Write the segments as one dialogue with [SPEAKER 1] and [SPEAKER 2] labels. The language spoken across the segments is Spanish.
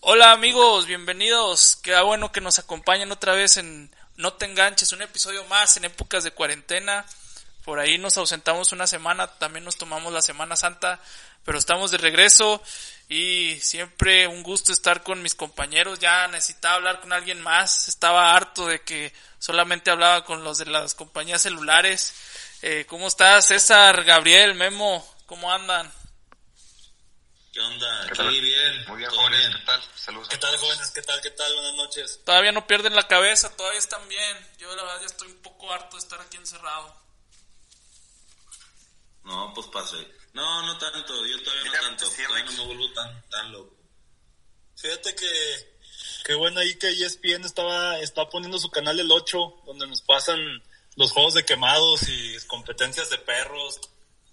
[SPEAKER 1] Hola amigos, bienvenidos. Qué bueno que nos acompañen otra vez en No te enganches, un episodio más en épocas de cuarentena. Por ahí nos ausentamos una semana, también nos tomamos la Semana Santa, pero estamos de regreso y siempre un gusto estar con mis compañeros. Ya necesitaba hablar con alguien más, estaba harto de que solamente hablaba con los de las compañías celulares. Eh, ¿Cómo estás, César, Gabriel, Memo? ¿Cómo andan?
[SPEAKER 2] ¿Qué onda?
[SPEAKER 3] ¿Qué tal?
[SPEAKER 2] bien.
[SPEAKER 3] Muy bien, jóvenes,
[SPEAKER 2] bien.
[SPEAKER 3] ¿qué tal? Saludos. a
[SPEAKER 2] ¿Qué tal, jóvenes? ¿Qué tal? ¿Qué tal? Buenas noches.
[SPEAKER 1] Todavía no pierden la cabeza, todavía están bien. Yo la verdad ya estoy un poco harto de estar aquí encerrado.
[SPEAKER 2] No, pues pase. No, no tanto. Yo todavía no tanto.
[SPEAKER 3] sí,
[SPEAKER 2] Todavía no me vuelvo tan, tan loco.
[SPEAKER 4] Fíjate que qué bueno ahí que ESPN estaba está poniendo su canal el 8 donde nos pasan los juegos de quemados y competencias de perros,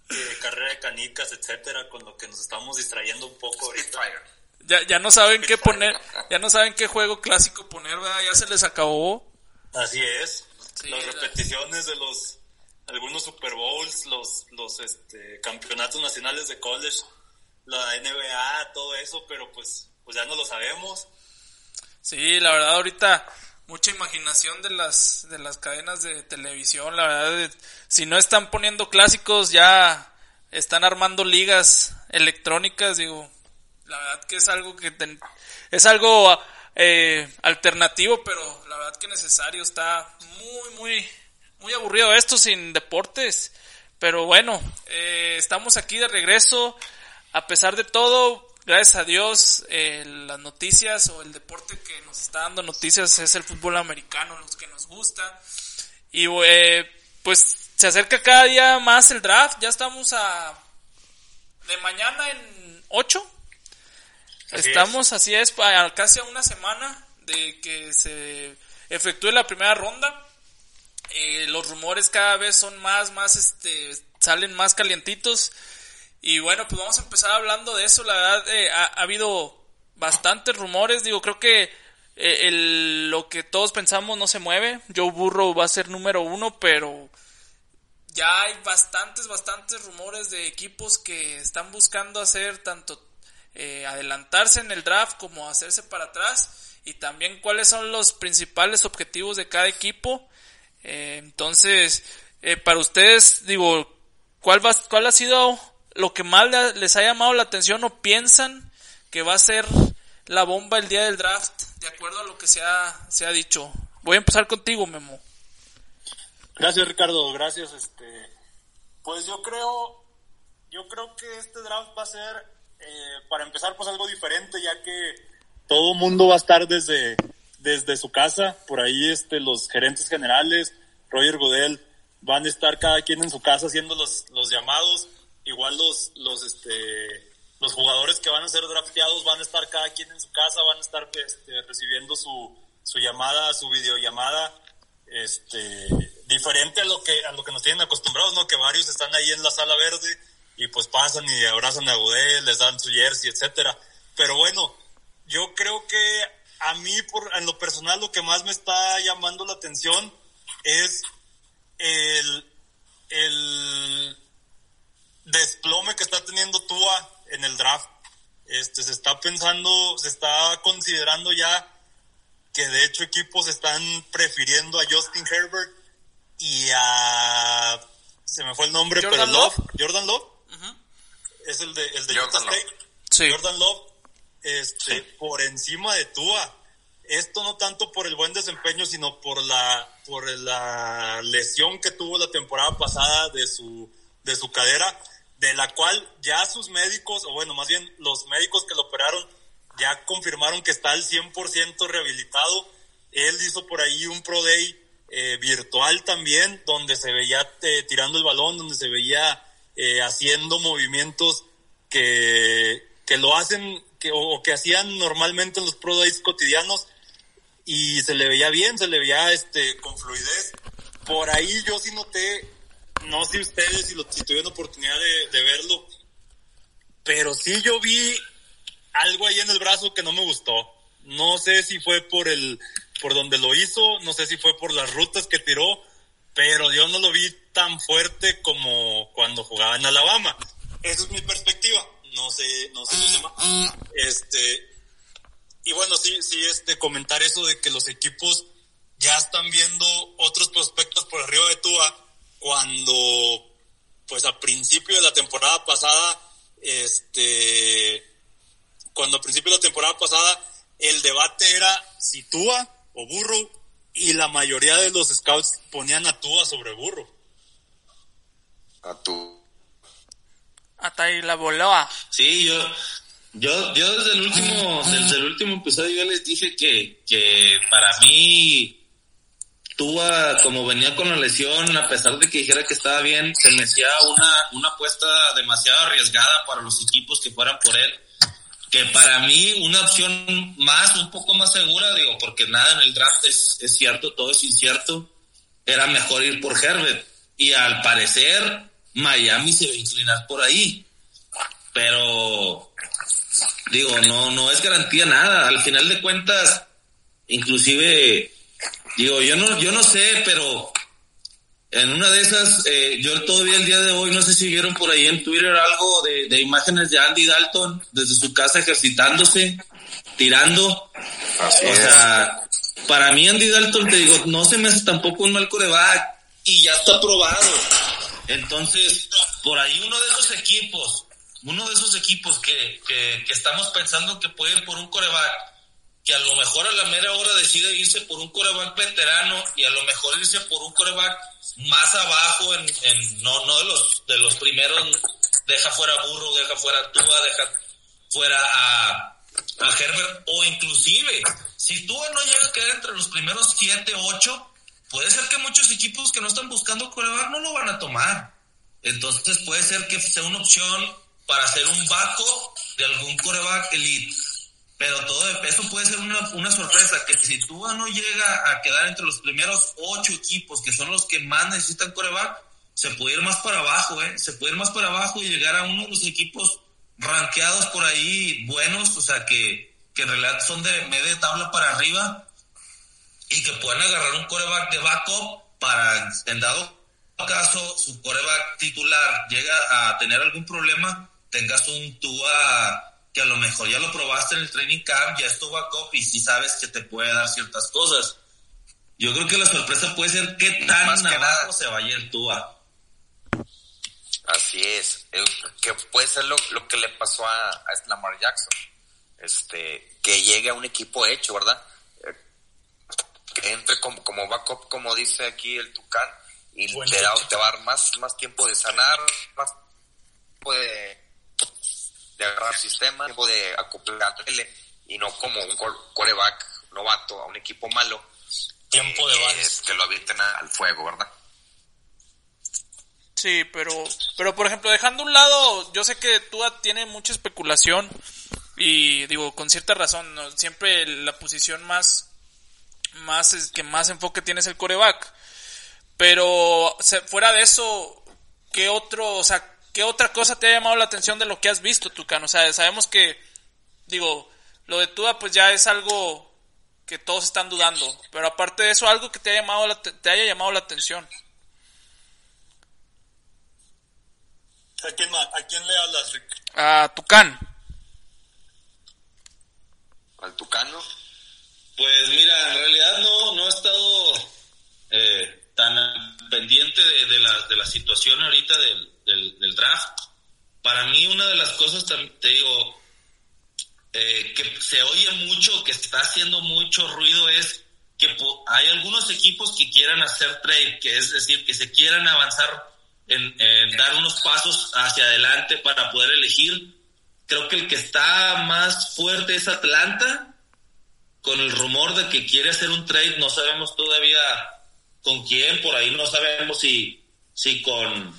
[SPEAKER 4] eh, carrera de canicas, etcétera, con lo que nos estamos distrayendo un poco ahorita.
[SPEAKER 1] Ya, ya no saben qué poner, ya no saben qué juego clásico poner, ¿verdad? Ya se les acabó.
[SPEAKER 4] Así es.
[SPEAKER 1] Sí,
[SPEAKER 4] Las
[SPEAKER 1] la-
[SPEAKER 4] repeticiones de los algunos Super Bowls, los los este campeonatos nacionales de college, la NBA, todo eso, pero pues pues ya no lo sabemos.
[SPEAKER 1] Sí, la verdad ahorita mucha imaginación de las de las cadenas de televisión, la verdad si no están poniendo clásicos ya están armando ligas electrónicas, digo, la verdad que es algo que ten- es algo eh, alternativo, pero la verdad que necesario, está muy muy muy aburrido esto sin deportes, pero bueno, eh, estamos aquí de regreso, a pesar de todo, gracias a Dios, eh, las noticias o el deporte que nos está dando noticias es el fútbol americano, los que nos gusta. Y eh, pues se acerca cada día más el draft, ya estamos a de mañana en 8.
[SPEAKER 4] Así
[SPEAKER 1] Estamos, así es, casi a una semana de que se efectúe la primera ronda. Eh, los rumores cada vez son más, más, este, salen más calientitos. Y bueno, pues vamos a empezar hablando de eso. La verdad, eh, ha, ha habido bastantes rumores. Digo, creo que eh, lo que todos pensamos no se mueve. Joe Burrow va a ser número uno, pero ya hay bastantes, bastantes rumores de equipos que están buscando hacer tanto eh, adelantarse en el draft como hacerse para atrás y también cuáles son los principales objetivos de cada equipo. Eh, entonces, para ustedes, digo, ¿cuál, va, ¿cuál ha sido lo que más le- les ha llamado la atención o piensan que va a ser la bomba el día del draft, de acuerdo a lo que se ha, se ha dicho? Voy a empezar contigo, Memo.
[SPEAKER 4] Gracias Ricardo, gracias este pues yo creo yo creo que este draft va a ser eh, para empezar pues algo diferente ya que todo mundo va a estar desde desde su casa, por ahí este los gerentes generales, Roger Godel van a estar cada quien en su casa haciendo los los llamados, igual los los este los jugadores que van a ser drafteados van a estar cada quien en su casa, van a estar este, recibiendo su, su llamada, su videollamada este diferente a lo que a lo que nos tienen acostumbrados, ¿no? Que varios están ahí en la sala verde y pues pasan y abrazan a Godel, les dan su jersey, etcétera. Pero bueno, yo creo que a mí por en lo personal lo que más me está llamando la atención es el el desplome que está teniendo Tua en el draft. Este se está pensando, se está considerando ya que de hecho equipos están prefiriendo a Justin Herbert y a se me fue el nombre
[SPEAKER 1] Jordan
[SPEAKER 4] pero Love, Jordan Love. Es el de el de
[SPEAKER 3] Jordan
[SPEAKER 4] Utah
[SPEAKER 3] Love.
[SPEAKER 4] State.
[SPEAKER 1] Sí.
[SPEAKER 4] Jordan Love este por encima de Tua. Esto no tanto por el buen desempeño sino por la por la lesión que tuvo la temporada pasada de su de su cadera de la cual ya sus médicos o bueno más bien los médicos que lo operaron ya confirmaron que está al 100% rehabilitado. Él hizo por ahí un Pro Day eh, virtual también, donde se veía eh, tirando el balón, donde se veía eh, haciendo movimientos que, que lo hacen o que hacían normalmente en los Pro Days cotidianos y se le veía bien, se le veía este con fluidez. Por ahí yo sí noté, no sé ustedes si, lo, si tuvieron oportunidad de, verlo, pero sí yo vi algo ahí en el brazo que no me gustó. No sé si fue por el, por donde lo hizo, no sé si fue por las rutas que tiró, pero yo no lo vi tan fuerte como cuando jugaba en Alabama. Esa es mi perspectiva. No sé, no sé los demás. Este, y bueno, sí, sí es de comentar eso de que los equipos ya están viendo otros prospectos por arriba de Tua cuando, pues a principio de la temporada pasada, este, cuando a principio de la temporada pasada el debate era si Tua o Burro y la mayoría de los scouts ponían a Tua sobre Burro.
[SPEAKER 3] A tú.
[SPEAKER 1] Hasta ahí la voló.
[SPEAKER 2] Sí, yo, yo, yo desde el último, desde el último episodio yo les dije que, que para mí Tua, como venía con la lesión, a pesar de que dijera que estaba bien, se me hacía una, una apuesta demasiado arriesgada para los equipos que fueran por él. Que para mí una opción más, un poco más segura, digo, porque nada en el draft es, es cierto, todo es incierto, era mejor ir por Herbert. Y al parecer, Miami se va a inclinar por ahí. Pero, digo, no, no es garantía nada. Al final de cuentas, inclusive, digo, yo no, yo no sé, pero en una de esas, eh, yo todavía el día de hoy, no sé si vieron por ahí en Twitter algo de, de imágenes de Andy Dalton desde su casa ejercitándose, tirando.
[SPEAKER 3] Así
[SPEAKER 2] O
[SPEAKER 3] es.
[SPEAKER 2] sea, para mí Andy Dalton, te digo, no se me hace tampoco un mal coreback y ya está probado. Entonces, por ahí uno de esos equipos, uno de esos equipos que, que, que estamos pensando que puede ir por un coreback, que a lo mejor a la mera hora decide irse por un coreback veterano y a lo mejor irse por un coreback más abajo en, en no, no de los, de los primeros, deja fuera a Burro, deja fuera a Tua, deja fuera a, a Herbert, o inclusive, si Tua no llega a quedar entre los primeros siete, ocho, puede ser que muchos equipos que no están buscando coreback no lo van a tomar. Entonces puede ser que sea una opción para hacer un backup de algún coreback elite. Pero todo eso puede ser una, una sorpresa, que si Tua no llega a quedar entre los primeros ocho equipos, que son los que más necesitan coreback, se puede ir más para abajo, ¿eh? Se puede ir más para abajo y llegar a uno de los equipos rankeados por ahí buenos, o sea, que, que en realidad son de media tabla para arriba y que puedan agarrar un coreback de backup para, en dado caso, su coreback titular llega a tener algún problema, tengas un Tua que a lo mejor ya lo probaste en el training camp, ya es tu backup y sí sabes que te puede dar ciertas cosas. Yo creo que la sorpresa puede ser qué tan
[SPEAKER 3] Más que nada.
[SPEAKER 2] se vaya el Tua.
[SPEAKER 3] Así es, eh, que puede ser lo, lo que le pasó a, a Lamar Jackson, este, que llegue a un equipo hecho, ¿verdad? Eh, Que entre como, como backup, como dice aquí el Tucán, y te, da- te va a dar más, más tiempo de sanar, más tiempo de, de agarrar sistema, tiempo de acoplarle, y no como un cor- coreback novato a un equipo malo,
[SPEAKER 4] Tiempo de
[SPEAKER 3] que,
[SPEAKER 4] bares.
[SPEAKER 3] que lo avienten al fuego, ¿verdad?
[SPEAKER 1] Sí, pero, pero por ejemplo, dejando a un lado, yo sé que Tua tiene mucha especulación y digo, con cierta razón, ¿no? siempre la posición más, más, es que más enfoque tiene es el coreback. Pero se- fuera de eso, ¿qué otro, o sea, qué otra cosa te ha llamado la atención de lo que has visto, Tucán? O sea, sabemos que, digo, lo de Tua pues ya es algo que todos están dudando, pero aparte de eso, algo que te haya llamado la, te- haya llamado la atención.
[SPEAKER 4] ¿A quién, ¿A quién le hablas, Rick?
[SPEAKER 1] A Tucán.
[SPEAKER 3] Al Tucano.
[SPEAKER 2] Pues mira, en realidad no, no he estado eh, tan pendiente de, de la, de la situación ahorita del, del, del draft. Para mí una de las cosas, te digo, eh, que se oye mucho, que está haciendo mucho ruido es que hay algunos equipos que quieran hacer trade, que es decir, que se quieran avanzar en, en dar unos pasos hacia adelante para poder elegir. Creo que el que está más fuerte es Atlanta, con el rumor de que quiere hacer un trade, no sabemos todavía con quién, por ahí no sabemos si, si con...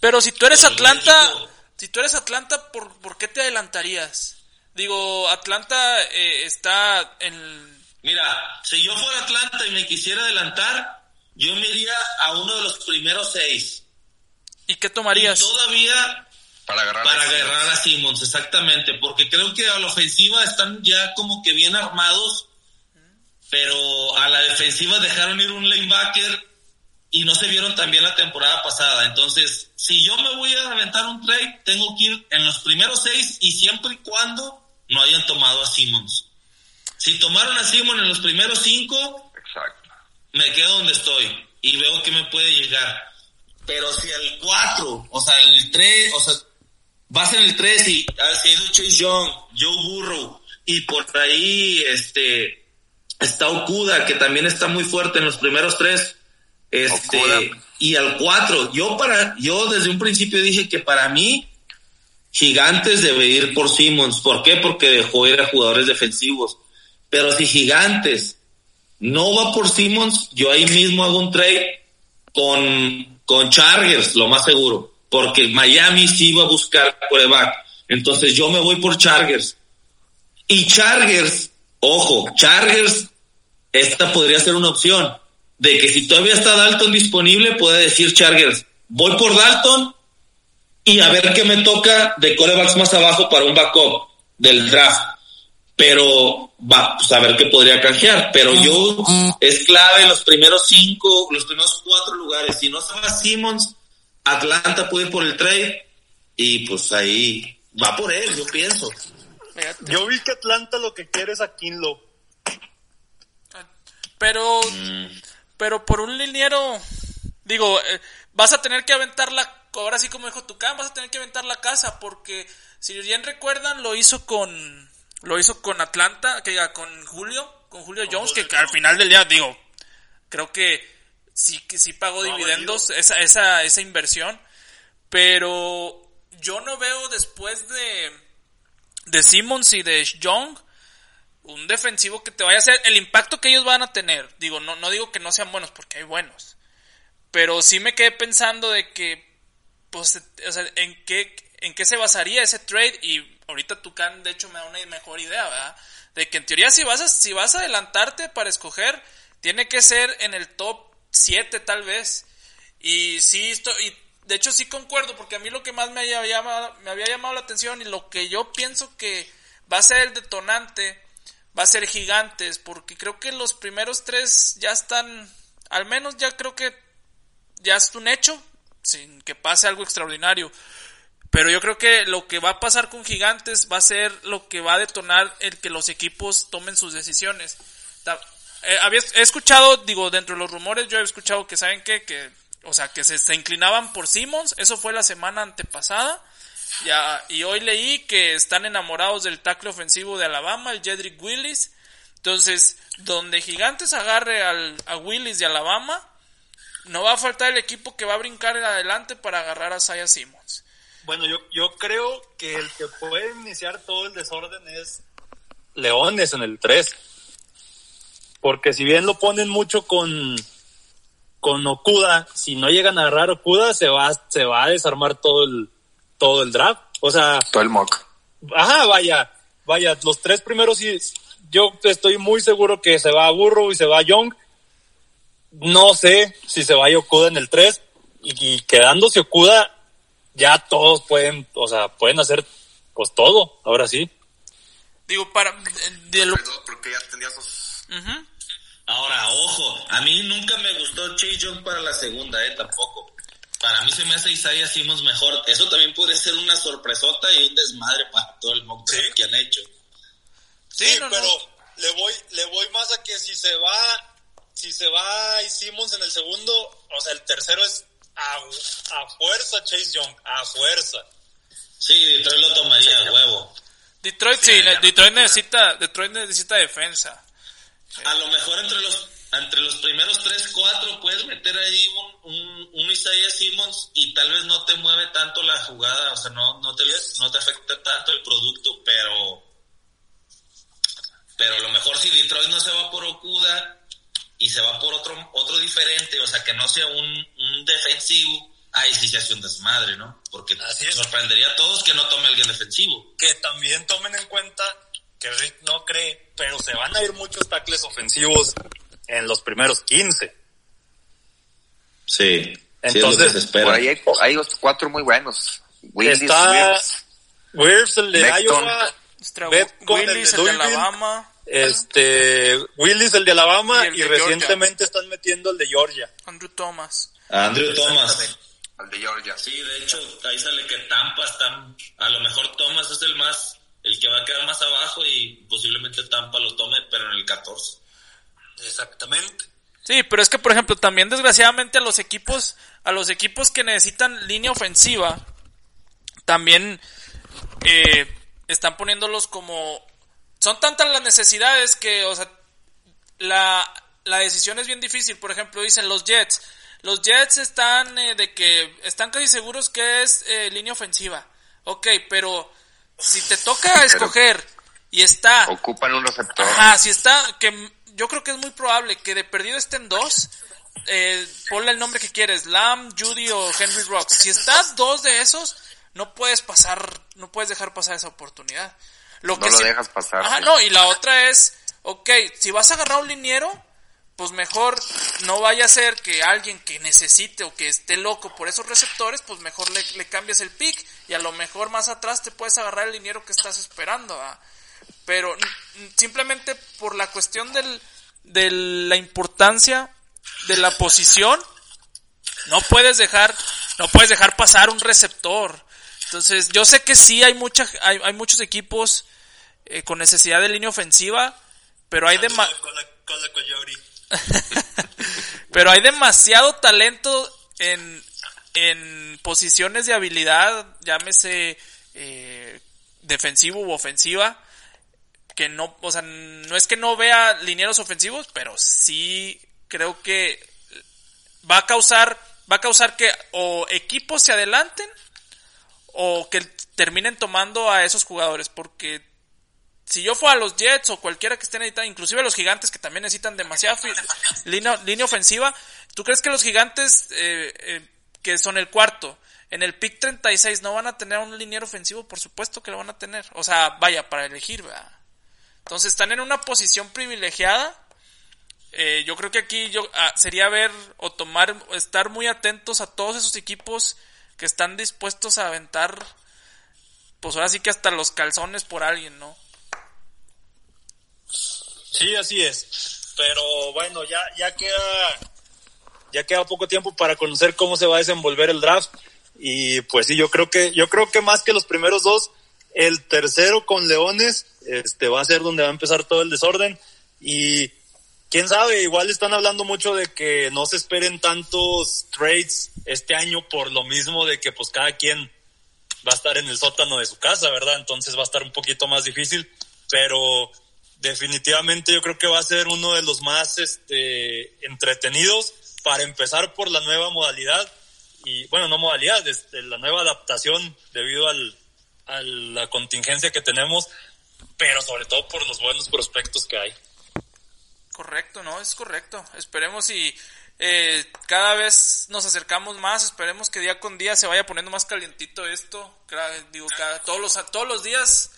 [SPEAKER 1] Pero si tú eres Atlanta, si tú eres Atlanta, ¿por, por qué te adelantarías? Digo, Atlanta eh, está en...
[SPEAKER 2] Mira, si yo fuera Atlanta y me quisiera adelantar, yo me iría a uno de los primeros seis.
[SPEAKER 1] ¿Y qué
[SPEAKER 2] Y
[SPEAKER 1] tomarías?
[SPEAKER 2] todavía
[SPEAKER 3] Para agarrar
[SPEAKER 2] para
[SPEAKER 3] a Simmons.
[SPEAKER 2] agarrar a Simmons, exactamente, porque creo que a la ofensiva están ya como que bien armados, pero a la defensiva dejaron ir un linebacker y no se vieron también la temporada pasada. Entonces, si yo me voy a aventar un trade, tengo que ir en los primeros seis y siempre y cuando no hayan tomado a Simmons. Si tomaron a Simmons en los primeros cinco,
[SPEAKER 3] Exacto.
[SPEAKER 2] me quedo donde estoy y veo que me puede llegar. Pero si el 4, o sea, el 3, o sea, vas en el 3 y has sido Chase Young, Joe Burrow, y por ahí este está Okuda, que también está muy fuerte en los primeros tres. Este,
[SPEAKER 3] Okuda.
[SPEAKER 2] y al 4, yo para, yo desde un principio dije que para mí, Gigantes debe ir por Simmons. ¿Por qué? Porque dejó ir a jugadores defensivos. Pero si Gigantes no va por Simmons, yo ahí mismo hago un trade con, con Chargers, lo más seguro. Porque Miami sí va a buscar coreback. Entonces yo me voy por Chargers. Y Chargers, ojo, Chargers, esta podría ser una opción. De que si todavía está Dalton disponible, puede decir Chargers, voy por Dalton y a ver qué me toca de corebacks más abajo para un backup del draft. Pero va, pues a ver qué podría canjear. Pero yo es clave los primeros cinco, los primeros cuatro lugares. Si no se va Simmons, Atlanta puede ir por el trade y pues ahí va por él, yo pienso.
[SPEAKER 1] Fíjate.
[SPEAKER 4] Yo vi que Atlanta lo que quiere es a Kinlo.
[SPEAKER 1] Pero,
[SPEAKER 2] Mm.
[SPEAKER 1] pero por un liniero, digo, eh, vas a tener que aventar la, ahora sí como dijo Tucán, vas a tener que aventar la casa, porque si bien recuerdan, lo hizo con, lo hizo con Atlanta, que diga, con Julio, con Julio Jones,
[SPEAKER 4] Julio
[SPEAKER 1] que al final del día, digo, creo que sí, que sí pagó
[SPEAKER 4] No
[SPEAKER 1] dividendos esa, esa, esa inversión, pero yo no veo después de, de Simmons y de Young, un defensivo que te vaya a hacer el impacto que ellos van a tener. Digo, no, no digo que no sean buenos, porque hay buenos. Pero sí me quedé pensando de que, pues, o sea, en qué, en qué se basaría ese trade. Y ahorita Tucán, de hecho, me da una mejor idea, ¿verdad? De que en teoría, si vas a, si vas a adelantarte para escoger, tiene que ser en el top 7 tal vez. Y sí, estoy, y de hecho sí concuerdo, porque a mí lo que más me había, llamado, me había llamado la atención y lo que yo pienso que va a ser el detonante va a ser gigantes, porque creo que los primeros tres ya están, al menos ya creo que ya es un hecho, sin que pase algo extraordinario. Pero yo creo que lo que va a pasar con gigantes va a ser lo que va a detonar el que los equipos tomen sus decisiones. Eh, he escuchado, digo, dentro de los rumores, yo he escuchado que saben qué? que, o sea, que se, se inclinaban por Simmons, eso fue la semana antepasada. Ya, y hoy leí que están enamorados del tackle ofensivo de Alabama, el Jedrick Willis. Entonces, donde Gigantes agarre al, a Willis de Alabama, no va a faltar el equipo que va a brincar adelante para agarrar a Saya Simmons.
[SPEAKER 4] Bueno, yo, yo creo que el que puede iniciar todo el desorden es Leones en el 3. Porque si bien lo ponen mucho con, con Okuda, si no llegan a agarrar Okuda, se va, se va a desarmar todo el, todo el draft. O sea,
[SPEAKER 3] Todo el mock.
[SPEAKER 4] ajá, vaya, vaya, los tres primeros sí, yo estoy muy seguro que se va a Burrow y se va a Young. No sé si se va a Okuda en el 3 y, y quedándose Okuda, ya todos pueden, o sea, pueden hacer pues todo, ahora sí.
[SPEAKER 1] Digo, para... De lo,
[SPEAKER 3] Porque ya tenías dos.
[SPEAKER 2] Ahora, ojo, a mí nunca me gustó Chase Young para la segunda, eh, tampoco. Para mí se me hace Isaiah Simmons mejor. Eso también puede ser una sorpresota y un desmadre para todo el mock draft
[SPEAKER 4] Sí.
[SPEAKER 2] que han hecho.
[SPEAKER 1] Sí,
[SPEAKER 5] Sí,
[SPEAKER 1] no, no.
[SPEAKER 5] pero le voy le voy más a que si se va si se va y Simmons en el segundo, o sea, el tercero es a, a fuerza Chase Young, a fuerza.
[SPEAKER 2] Sí, Detroit lo tomaría, a huevo.
[SPEAKER 1] Detroit sí,
[SPEAKER 2] Sí.
[SPEAKER 1] Detroit necesita, Detroit necesita defensa.
[SPEAKER 2] A lo mejor entre los entre los primeros tres, cuatro puedes meter ahí un, un, un Isaiah Simmons y tal vez no te mueve tanto la jugada, o sea, no, no, te, no te afecta tanto el producto, pero pero a lo mejor si Detroit no se va por Okuda y se va por otro otro diferente, o sea, que no sea un, un defensivo, ahí sí se hace un desmadre, ¿no? Porque
[SPEAKER 5] Así
[SPEAKER 2] sorprendería a todos que no tome a alguien defensivo.
[SPEAKER 5] Que también tomen en cuenta que Rick no cree, pero se van a ir muchos tackles ofensivos en los primeros 15.
[SPEAKER 2] Sí,
[SPEAKER 5] Entonces,
[SPEAKER 3] Por ahí hay, cuatro muy buenos. Willis,
[SPEAKER 5] Está
[SPEAKER 3] Wills,
[SPEAKER 5] Wirfs, el de. Iowa, el
[SPEAKER 1] Willis,
[SPEAKER 5] de
[SPEAKER 1] el de. Alabama,
[SPEAKER 5] este, Willis, el de Alabama,
[SPEAKER 1] Y el
[SPEAKER 5] y,
[SPEAKER 1] de
[SPEAKER 5] recientemente están metiendo el de Georgia.
[SPEAKER 1] Andrew Thomas.
[SPEAKER 2] Andrew Thomas.
[SPEAKER 3] al de Georgia.
[SPEAKER 2] Sí, de hecho, ahí sale que Tampa está, a lo mejor Thomas es el más, el que va a quedar más abajo y posiblemente Tampa lo tome, pero en el 14.
[SPEAKER 5] Exactamente.
[SPEAKER 1] Sí, pero es que por ejemplo también desgraciadamente a los equipos, a los equipos que necesitan línea ofensiva, también eh, están poniéndolos como son tantas las necesidades que, o sea, la, la decisión es bien difícil. Por ejemplo, dicen los Jets. Los Jets están eh, de que están casi seguros que es eh, línea ofensiva. Ok, pero si te toca escoger y está...
[SPEAKER 3] Ocupan un receptor.
[SPEAKER 1] Ajá, si está, que yo creo que es muy probable que de perdido estén dos. Eh, ponle el nombre que quieres, Lamb, Judy o Henry Rocks. Si estás dos de esos, no puedes pasar, no puedes dejar pasar esa oportunidad.
[SPEAKER 3] Lo no lo dejas pasar.
[SPEAKER 1] Ajá, no, y la otra es, ok, si vas a agarrar un liniero, pues mejor no vaya a ser que alguien que necesite o que esté loco por esos receptores, pues mejor le, le cambies el pick y a lo mejor más atrás te puedes agarrar el liniero que estás esperando. Pero simplemente por la cuestión del, de la importancia de la posición, no puedes dejar, no puedes dejar pasar un receptor. Entonces, yo sé que sí hay mucha, hay, hay muchos equipos eh, con necesidad de línea ofensiva, pero hay pero hay demasiado talento en, en posiciones de habilidad, llámese eh, defensivo u ofensiva, que no, o sea, no es que no vea linieros ofensivos, pero sí creo que va a causar, va a causar que o equipos se adelanten o que terminen tomando a esos jugadores, porque si yo fuera a los Jets o cualquiera que esté necesitando, inclusive los gigantes que también necesitan demasiada línea, línea, ofensiva, ¿tú crees que los gigantes eh, eh, que son el cuarto, en el pick 36 no van a tener un liniero ofensivo? Por supuesto que lo van a tener. O sea, vaya, para elegir, ¿verdad? Entonces están en una posición privilegiada. Eh, yo creo que aquí yo, ah, sería ver o tomar, estar muy atentos a todos esos equipos que están dispuestos a aventar, pues ahora sí que hasta los calzones por alguien, ¿no?
[SPEAKER 4] Sí, así es. Pero bueno, ya, ya queda, ya queda poco tiempo para conocer cómo se va a desenvolver el draft. Y pues sí, yo creo que, yo creo que más que los primeros dos, el tercero con Leones, este va a ser donde va a empezar todo el desorden. Y quién sabe, igual están hablando mucho de que no se esperen tantos trades este año por lo mismo de que pues cada quien va a estar en el sótano de su casa, ¿verdad? Entonces va a estar un poquito más difícil, pero definitivamente yo creo que va a ser uno de los más este, entretenidos para empezar por la nueva modalidad y bueno, no modalidad, este, la nueva adaptación debido al, a la contingencia que tenemos, pero sobre todo por los buenos prospectos que hay.
[SPEAKER 1] Correcto, no, es correcto. Esperemos y eh, cada vez nos acercamos más, esperemos que día con día se vaya poniendo más calientito esto. Digo, cada, todos los todos los días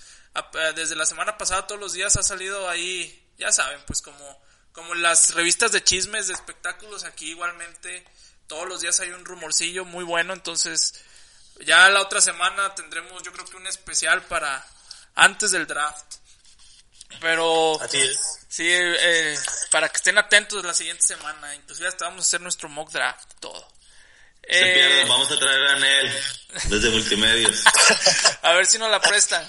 [SPEAKER 1] desde la semana pasada todos los días ha salido ahí, ya saben, pues como, como las revistas de chismes, de espectáculos, aquí igualmente todos los días hay un rumorcillo muy bueno, entonces ya la otra semana tendremos yo creo que un especial para antes del draft. Pero
[SPEAKER 4] Así es.
[SPEAKER 1] sí, eh, para que estén atentos la siguiente semana, inclusive hasta vamos a hacer nuestro mock draft, todo.
[SPEAKER 2] Eh, vamos a traer a Nel desde multimedios.
[SPEAKER 1] a ver si nos la prestan.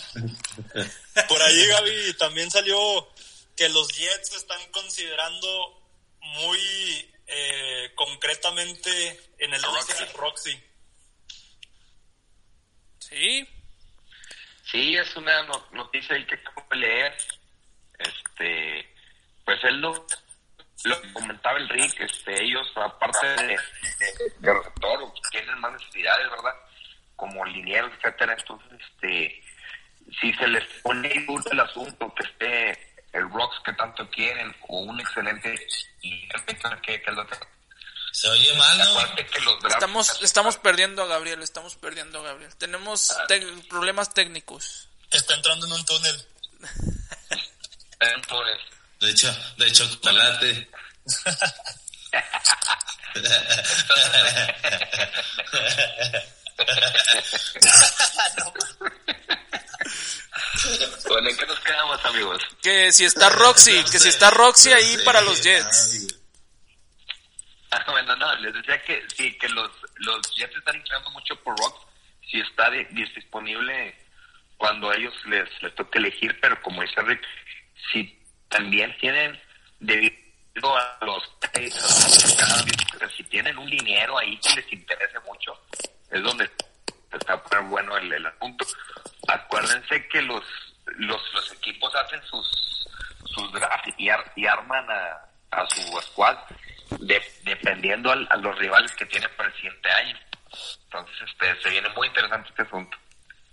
[SPEAKER 4] Por ahí, Gaby, también salió que los Jets están considerando muy eh, concretamente en el Roxy. Roxy.
[SPEAKER 1] Sí.
[SPEAKER 3] Sí, es una noticia ahí que acabo de leer. Este, pues él lo lo que comentaba el Rick, este, ellos, aparte de, de, de receptor, tienen más necesidades, ¿verdad? Como linieros, etcétera. Entonces, este, si se les pone duro el asunto, que esté el Rocks que tanto quieren, o un excelente que, que lo
[SPEAKER 2] se oye mal, ¿no?
[SPEAKER 3] Que los
[SPEAKER 1] estamos, estamos perdiendo a Gabriel, estamos perdiendo a Gabriel. Tenemos ah. problemas técnicos.
[SPEAKER 4] Está entrando en un túnel.
[SPEAKER 3] en un túnel.
[SPEAKER 2] De hecho, de chocolate.
[SPEAKER 3] bueno, ¿en qué nos quedamos, amigos?
[SPEAKER 1] Que si está Roxy, que si está Roxy ahí para los Jets.
[SPEAKER 3] Ah, bueno, no, les decía que sí, que los, los Jets están inclinando mucho por Rox. Si está disponible
[SPEAKER 6] cuando a ellos les, les toca elegir, pero como dice Rick, si también tienen debido a los si tienen un dinero ahí que les interese mucho, es donde está bueno el, el asunto. Acuérdense que los, los, los equipos hacen sus, sus drafts y, ar- y arman a, a su squad de- dependiendo a los rivales que tienen para el siguiente año. Entonces, este, se viene muy interesante este asunto.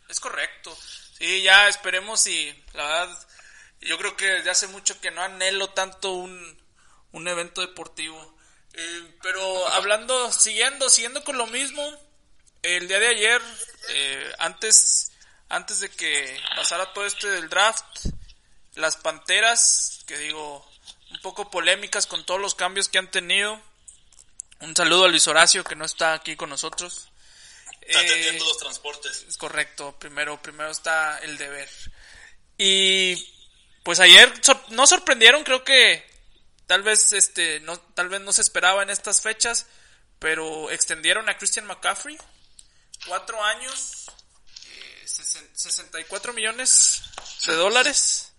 [SPEAKER 1] Es correcto. Sí, ya esperemos y la verdad, yo creo que desde hace mucho que no anhelo tanto un, un evento deportivo. Eh, pero hablando, siguiendo, siguiendo con lo mismo, el día de ayer, eh, antes, antes de que pasara todo este del draft, las Panteras, que digo, un poco polémicas con todos los cambios que han tenido. Un saludo a Luis Horacio, que no está aquí con nosotros.
[SPEAKER 5] Está
[SPEAKER 1] Eh,
[SPEAKER 5] atendiendo los transportes.
[SPEAKER 1] es correcto, primero, primero está el deber. Y pues ayer sor- no sorprendieron, creo que tal vez este no tal vez no se esperaba en estas fechas, pero extendieron a Christian McCaffrey cuatro años, eh, sesen- 64 millones de dólares.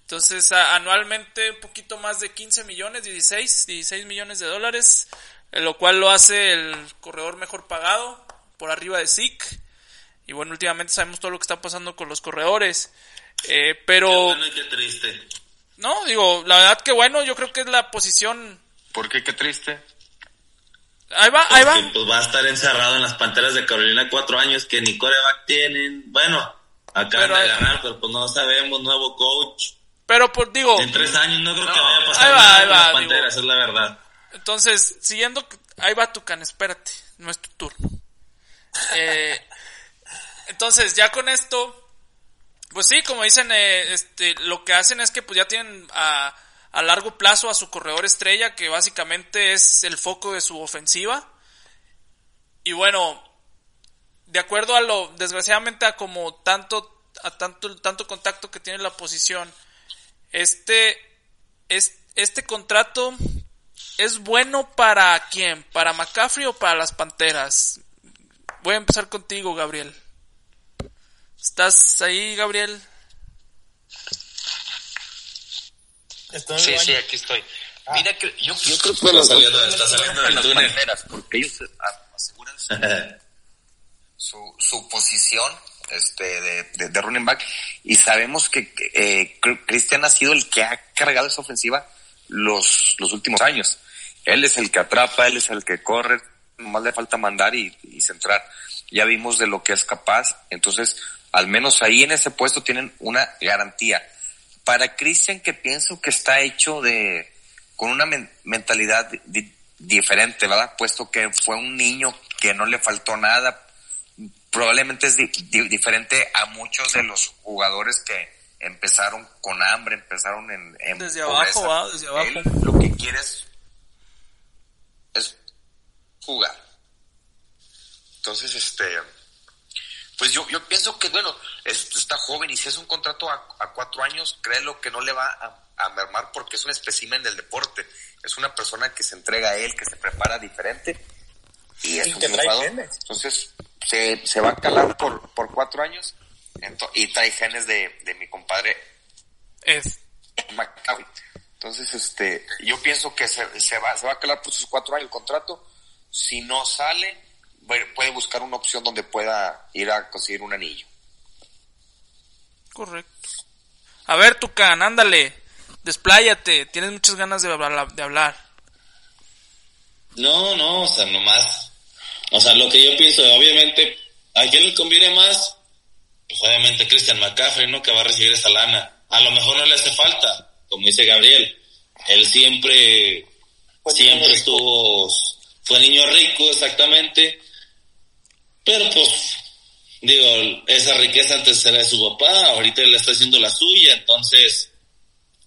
[SPEAKER 1] Entonces, a- anualmente un poquito más de 15 millones, 16, 16 millones de dólares, eh, lo cual lo hace el corredor mejor pagado, por arriba de Zeke. Y bueno, últimamente sabemos todo lo que está pasando con los corredores. Eh,
[SPEAKER 2] Qué
[SPEAKER 1] pero,
[SPEAKER 2] bueno y qué triste.
[SPEAKER 1] no, digo, la verdad que bueno, yo creo que es la posición...
[SPEAKER 6] ¿Por qué? Qué triste.
[SPEAKER 1] Ahí va, ahí va.
[SPEAKER 2] Porque, pues va a estar encerrado en las Panteras de Carolina cuatro años que ni coreback tienen. Bueno, acaban
[SPEAKER 1] Pero
[SPEAKER 2] de ganar, pero pues no sabemos, nuevo coach.
[SPEAKER 1] Pero pues digo,
[SPEAKER 2] En tres años no creo que vaya a
[SPEAKER 1] ahí
[SPEAKER 2] pasar
[SPEAKER 1] va,
[SPEAKER 2] nada
[SPEAKER 1] ahí va,
[SPEAKER 2] las
[SPEAKER 1] digo.
[SPEAKER 2] Panteras, es la verdad.
[SPEAKER 1] Entonces, siguiendo, ahí va tu can, espérate, no es tu turno. Eh, entonces, ya con esto, pues sí, como dicen, eh, este, lo que hacen es que pues ya tienen a, a largo plazo a su corredor estrella, que básicamente es el foco de su ofensiva. Y bueno, de acuerdo a lo, desgraciadamente a como tanto, a tanto, tanto contacto que tiene la posición, este, es, este contrato ¿Es bueno para quién? ¿Para McCaffrey o para las Panteras? Voy a empezar contigo, Gabriel. ¿Estás ahí, Gabriel?
[SPEAKER 3] Sí, sí, aquí estoy. Mira, que yo, yo creo que
[SPEAKER 2] Está
[SPEAKER 3] los
[SPEAKER 2] saliendo- está saliendo del
[SPEAKER 3] las. Panteras, porque ellos aseguran su, su, su posición este, de, de, de running back y sabemos que eh, Cr- Cristian ha sido el que ha cargado esa ofensiva los, los últimos años. Él es el que atrapa, él es el que corre, nomás le falta mandar y, y centrar. Ya vimos de lo que es capaz, entonces al menos ahí en ese puesto tienen una garantía. Para Cristian que pienso que está hecho de con una men- mentalidad di- diferente, ¿verdad? Puesto que fue un niño que no le faltó nada, probablemente es di- di- diferente a muchos de los jugadores que empezaron con hambre, empezaron en, en
[SPEAKER 1] Desde
[SPEAKER 3] pobreza.
[SPEAKER 1] abajo, ¿va? Desde abajo.
[SPEAKER 3] Él lo que quiere es, es jugar. Entonces, este, pues yo, yo pienso que, bueno, es- está joven y si es un contrato a, a cuatro años, créelo que no le va a, a mermar porque es un espécimen del deporte. Es una persona que se entrega a él, que se prepara diferente y es
[SPEAKER 4] Y
[SPEAKER 3] un
[SPEAKER 4] que trae
[SPEAKER 3] triunfador.
[SPEAKER 4] genes.
[SPEAKER 3] Entonces, se, se va a calar por, por cuatro años y trae genes de, de mi compadre
[SPEAKER 1] Ed.
[SPEAKER 3] McCaffrey. Entonces, este, yo pienso que se, se va, se va a calar por sus cuatro años el contrato. Si no sale, puede buscar una opción donde pueda ir a conseguir un anillo.
[SPEAKER 1] Correcto. A ver, Tucan, ándale. Despláyate. Tienes muchas ganas de hablar. De hablar.
[SPEAKER 2] No, no, o sea, nomás. O sea, lo que yo pienso, obviamente, ¿a quién le conviene más? Pues obviamente Christian McCaffrey, ¿no? Que va a recibir esa lana. A lo mejor no le hace falta, como dice Gabriel. Él siempre, siempre estuvo, fue niño rico, exactamente. Pero pues, digo, esa riqueza antes era de su papá, ahorita él está haciendo la suya, entonces,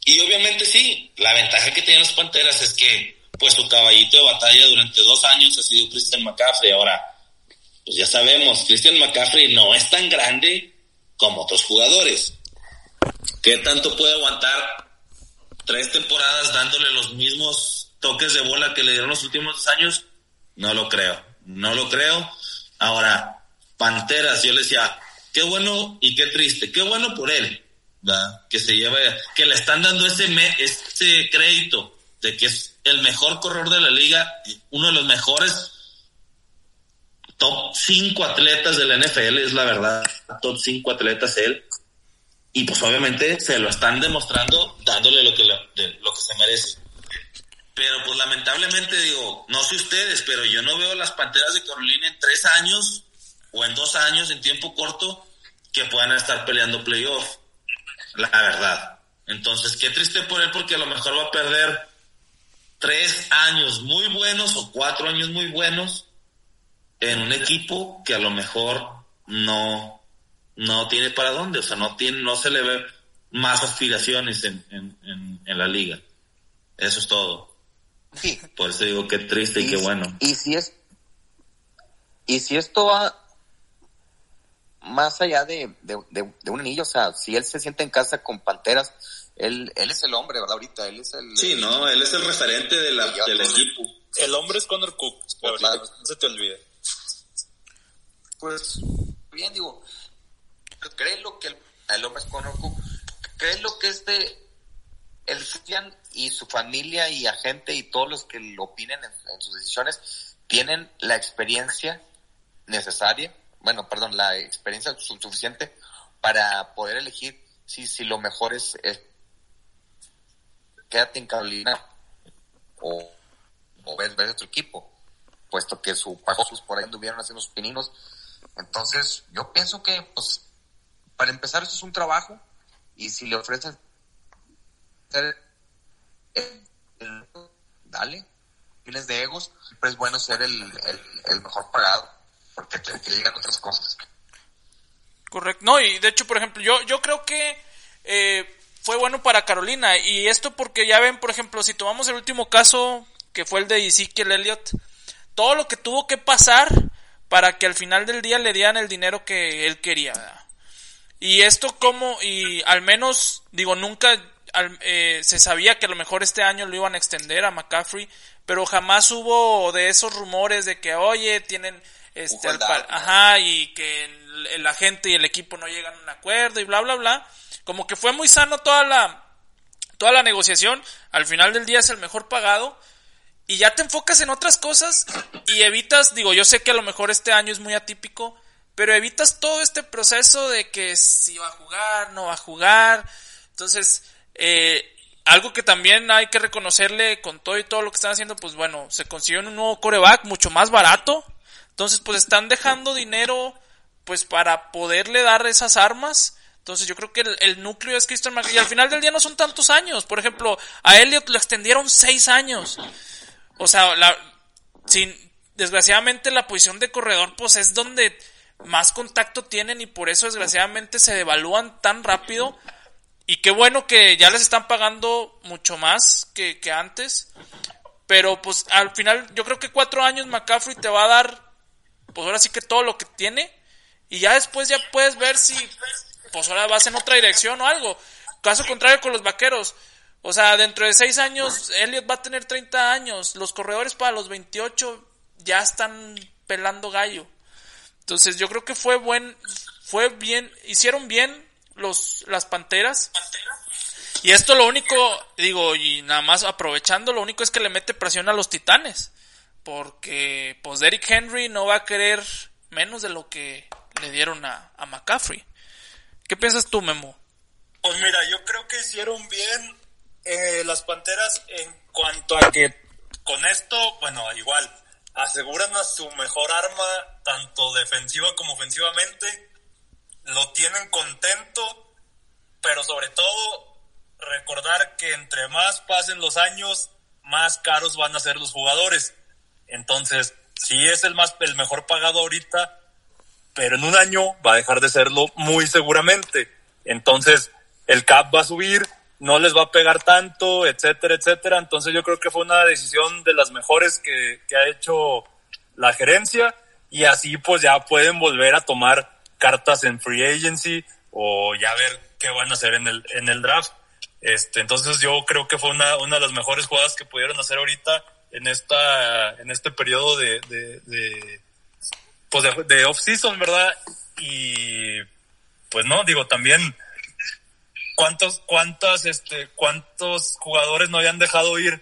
[SPEAKER 2] y obviamente sí, la ventaja que tienen los Panteras es que, pues su caballito de batalla durante dos años ha sido Christian McCaffrey. Ahora, pues ya sabemos, Christian McCaffrey no es tan grande como otros jugadores. ¿Qué tanto puede aguantar tres temporadas dándole los mismos toques de bola que le dieron los últimos dos años? No lo creo, no lo creo. Ahora, Panteras, yo le decía, qué bueno y qué triste. Qué bueno por él, ¿verdad? Que se lleva, que le están dando ese, me, ese crédito de que es el mejor corredor de la liga, uno de los mejores top 5 atletas de la NFL, es la verdad, top 5 atletas él. Y pues obviamente se lo están demostrando dándole lo que, lo, lo que se merece. Pero pues lamentablemente digo, no sé ustedes, pero yo no veo las Panteras de Carolina en tres años o en dos años, en tiempo corto, que puedan estar peleando playoff. La verdad. Entonces, qué triste por él porque a lo mejor va a perder tres años muy buenos o cuatro años muy buenos en un equipo que a lo mejor no, no tiene para dónde, o sea, no tiene, no se le ve más aspiraciones en, en, en, la liga. Eso es todo. Sí. Por eso digo que triste y, qué bueno.
[SPEAKER 3] Y si es, y si esto va más allá de, de, de, un anillo, o sea, si él se siente en casa con Panteras, él, él es el hombre, ¿verdad? Ahorita, él es el...
[SPEAKER 2] Sí, no, él es el referente de la, del equipo.
[SPEAKER 4] El hombre es Connor Cook, pues, no se te olvide
[SPEAKER 3] pues bien digo, ¿crees lo que el, el hombre es conozco? ¿Crees lo que este, el Fian y su familia y agente y todos los que lo opinen en, sus decisiones tienen la experiencia necesaria, bueno, perdón, la experiencia suficiente para poder elegir si, si lo mejor es, quédate en Carolina o, o ves, ves otro equipo, puesto que su sus por ahí anduvieron haciendo sus pininos. Entonces, yo pienso que, pues, para empezar, esto es un trabajo y si le ofrecen dale, tienes de egos, siempre es bueno ser el, el, mejor pagado, porque te, llegan otras cosas.
[SPEAKER 1] Correcto, no, y de hecho, por ejemplo, yo, yo creo que eh, fue bueno para Carolina, y esto porque ya ven, por ejemplo, si tomamos el último caso, que fue el de Ezekiel Elliott, todo lo que tuvo que pasar para que al final del día le dieran el dinero que él quería. Y esto como, y al menos, digo, nunca eh, se sabía que a lo mejor este año lo iban a extender a McCaffrey, pero jamás hubo de esos rumores de que, oye, tienen este, ajá, y que el, el, agente y el equipo no llegan a un acuerdo y bla, bla, bla. Como que fue muy sano toda la, toda la negociación. Al final del día es el mejor pagado y ya te enfocas en otras cosas y evitas, digo, yo sé que a lo mejor este año es muy atípico, pero evitas todo este proceso de que si va a jugar, no va a jugar. Entonces, eh, algo que también hay que reconocerle con todo y todo lo que están haciendo, pues bueno, se consiguió un nuevo coreback mucho más barato. Entonces, pues están dejando dinero, pues para poderle dar esas armas. Entonces yo creo que el, núcleo es Christian McCaffrey. Y al final del día no son tantos años. Por ejemplo, a Elliot lo extendieron seis años. O sea, la, sin, desgraciadamente la posición de corredor pues es donde más contacto tienen y por eso desgraciadamente se devalúan tan rápido. Y qué bueno que ya les están pagando mucho más que, que antes. Pero pues al final yo creo que cuatro años McCaffrey te va a dar pues ahora sí que todo lo que tiene. Y ya después ya puedes ver si pues ahora vas en otra dirección o algo. Caso contrario con los vaqueros. O sea, dentro de seis años, Elliot va a tener 30 años. Los corredores para los 28 ya están pelando gallo. Entonces yo creo que fue buen, fue bien, hicieron bien los, las panteras. Y esto lo único, digo, y nada más aprovechando, lo único es que le mete presión a los titanes. Porque, pues, Derrick Henry no va a querer menos de lo que le dieron a, a McCaffrey. ¿Qué piensas tú, Memo?
[SPEAKER 4] Pues mira, yo creo que hicieron bien eh, las Panteras en cuanto a que con esto, bueno, igual, aseguran a su mejor arma, tanto defensiva como ofensivamente, lo tienen contento, pero sobre todo recordar que entre más pasen los años, más caros van a ser los jugadores. Entonces, si es el más el mejor pagado ahorita, pero en un año va a dejar de serlo muy seguramente. Entonces, el cap va a subir, no les va a pegar tanto, etcétera, etcétera. Entonces yo creo que fue una decisión de las mejores que, que ha hecho la gerencia y así pues ya pueden volver a tomar cartas en free agency o ya ver qué van a hacer en el, en el draft. Este, entonces yo creo que fue una, una de las mejores jugadas que pudieron hacer ahorita en esta, en este periodo de, de, de pues de, de off-season, ¿verdad? Y
[SPEAKER 5] pues no, digo, también cuántos, cuántas, este, cuántos jugadores no habían dejado ir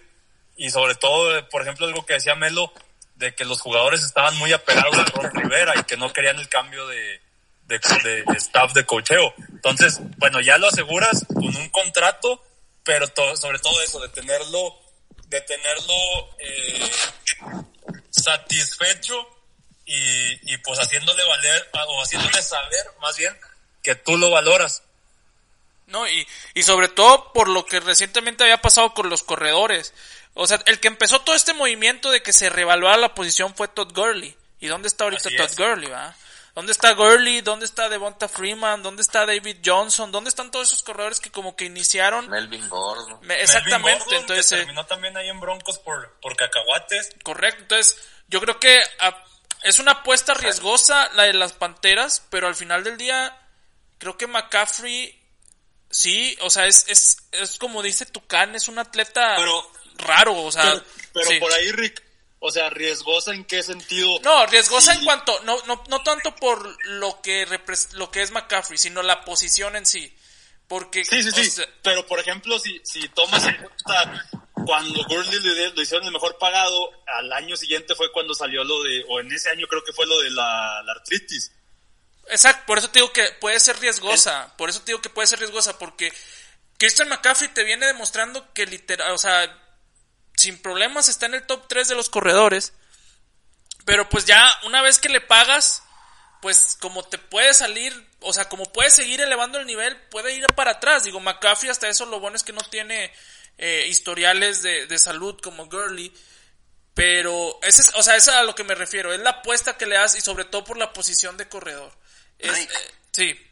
[SPEAKER 5] y sobre todo, por ejemplo, algo que decía Melo, de que los jugadores estaban muy apegados a Ron Rivera y que no querían el cambio de, de, de staff de cocheo. Entonces, bueno, ya lo aseguras con un contrato, pero sobre todo eso, de tenerlo, de tenerlo eh, satisfecho y, y pues haciéndole valer, o haciéndole saber más bien que tú lo valoras.
[SPEAKER 1] No, y, y sobre todo por lo que recientemente había pasado con los corredores. O sea, el que empezó todo este movimiento de que se revaluara la posición fue Todd Gurley. ¿Y dónde está ahorita Todd Gurley, va? ¿Dónde está Gurley? ¿Dónde está Devonta Freeman? ¿Dónde está David Johnson? ¿Dónde están todos esos corredores que como que iniciaron?
[SPEAKER 3] Melvin Gordon.
[SPEAKER 1] exactamente, entonces...
[SPEAKER 5] Que eh, terminó también ahí en Broncos por, por cacahuates.
[SPEAKER 1] Correcto, entonces yo creo que ah, es una apuesta riesgosa la de las Panteras, pero al final del día creo que McCaffrey sí, o sea, es, es, es como dice Tucán, es un atleta raro, o sea...
[SPEAKER 4] Pero, por ahí, Rick, o sea, riesgosa en qué sentido.
[SPEAKER 1] No, riesgosa en cuanto, no, no, no tanto por lo que lo que es McCaffrey, sino la posición en sí. Porque,
[SPEAKER 4] sí, sí, sí. pero por ejemplo, si, si tomas en cuenta cuando Gurley lo hicieron el mejor pagado, al año siguiente fue cuando salió lo de, o en ese año creo que fue lo de la, artritis.
[SPEAKER 1] Exacto, por eso te digo que puede ser riesgosa, por eso te digo que puede ser riesgosa, porque Christian McCaffrey te viene demostrando que literal, o sea, sin problemas está en el top 3 de los corredores. Pero pues ya una vez que le pagas, pues como te puede salir, o sea, como puede seguir elevando el nivel, puede ir para atrás. Digo, McCaffrey hasta eso lo bueno es que no tiene eh, historiales de, de, salud como Gurley. Pero, ese es, o sea, es a lo que me refiero. Es la apuesta que le das y sobre todo por la posición de corredor.
[SPEAKER 3] Rick.
[SPEAKER 1] Eh, sí.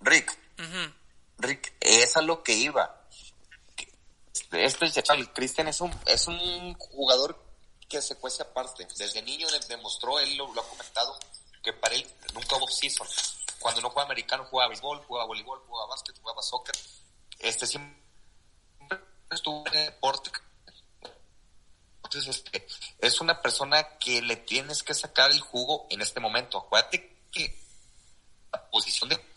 [SPEAKER 3] Rick. Rick, es a lo que iba este Cristian es un, es un jugador que se cuece aparte. Desde niño demostró, él lo, ha comentado, que para él nunca hubo season. Cuando no juega americano, jugaba béisbol, jugaba voleibol, jugaba básquet, jugaba soccer. Este siempre estuvo en deporte. Entonces, este, es una persona que le tienes que sacar el jugo en este momento. Acuérdate que la posición de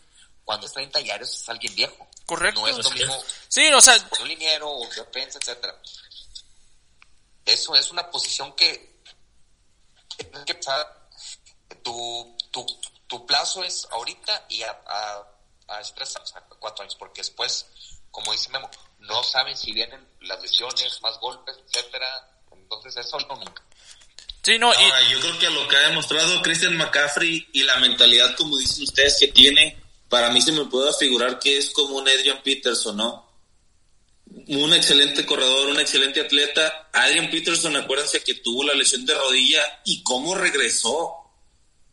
[SPEAKER 3] cuando es 30 años es alguien viejo.
[SPEAKER 1] Correcto.
[SPEAKER 3] No es lo mismo.
[SPEAKER 1] Sí, o sea.
[SPEAKER 3] Un liniero o defensa, etcétera. Eso es una posición que, que tu, tu, tu plazo es ahorita y a, a, a tres años, a cuatro años, porque después, como dice Memo, no saben si vienen las lesiones, más golpes, etcétera. Entonces eso no nunca.
[SPEAKER 1] Sí, no,
[SPEAKER 2] y... yo creo que lo que ha demostrado Christian McCaffrey y la mentalidad, como dicen ustedes, que tiene, para mí se me puede figurar que es como un Adrian Peterson, ¿no? Un excelente corredor, un excelente atleta. Adrian Peterson, acuérdense que tuvo la lesión de rodilla y cómo regresó.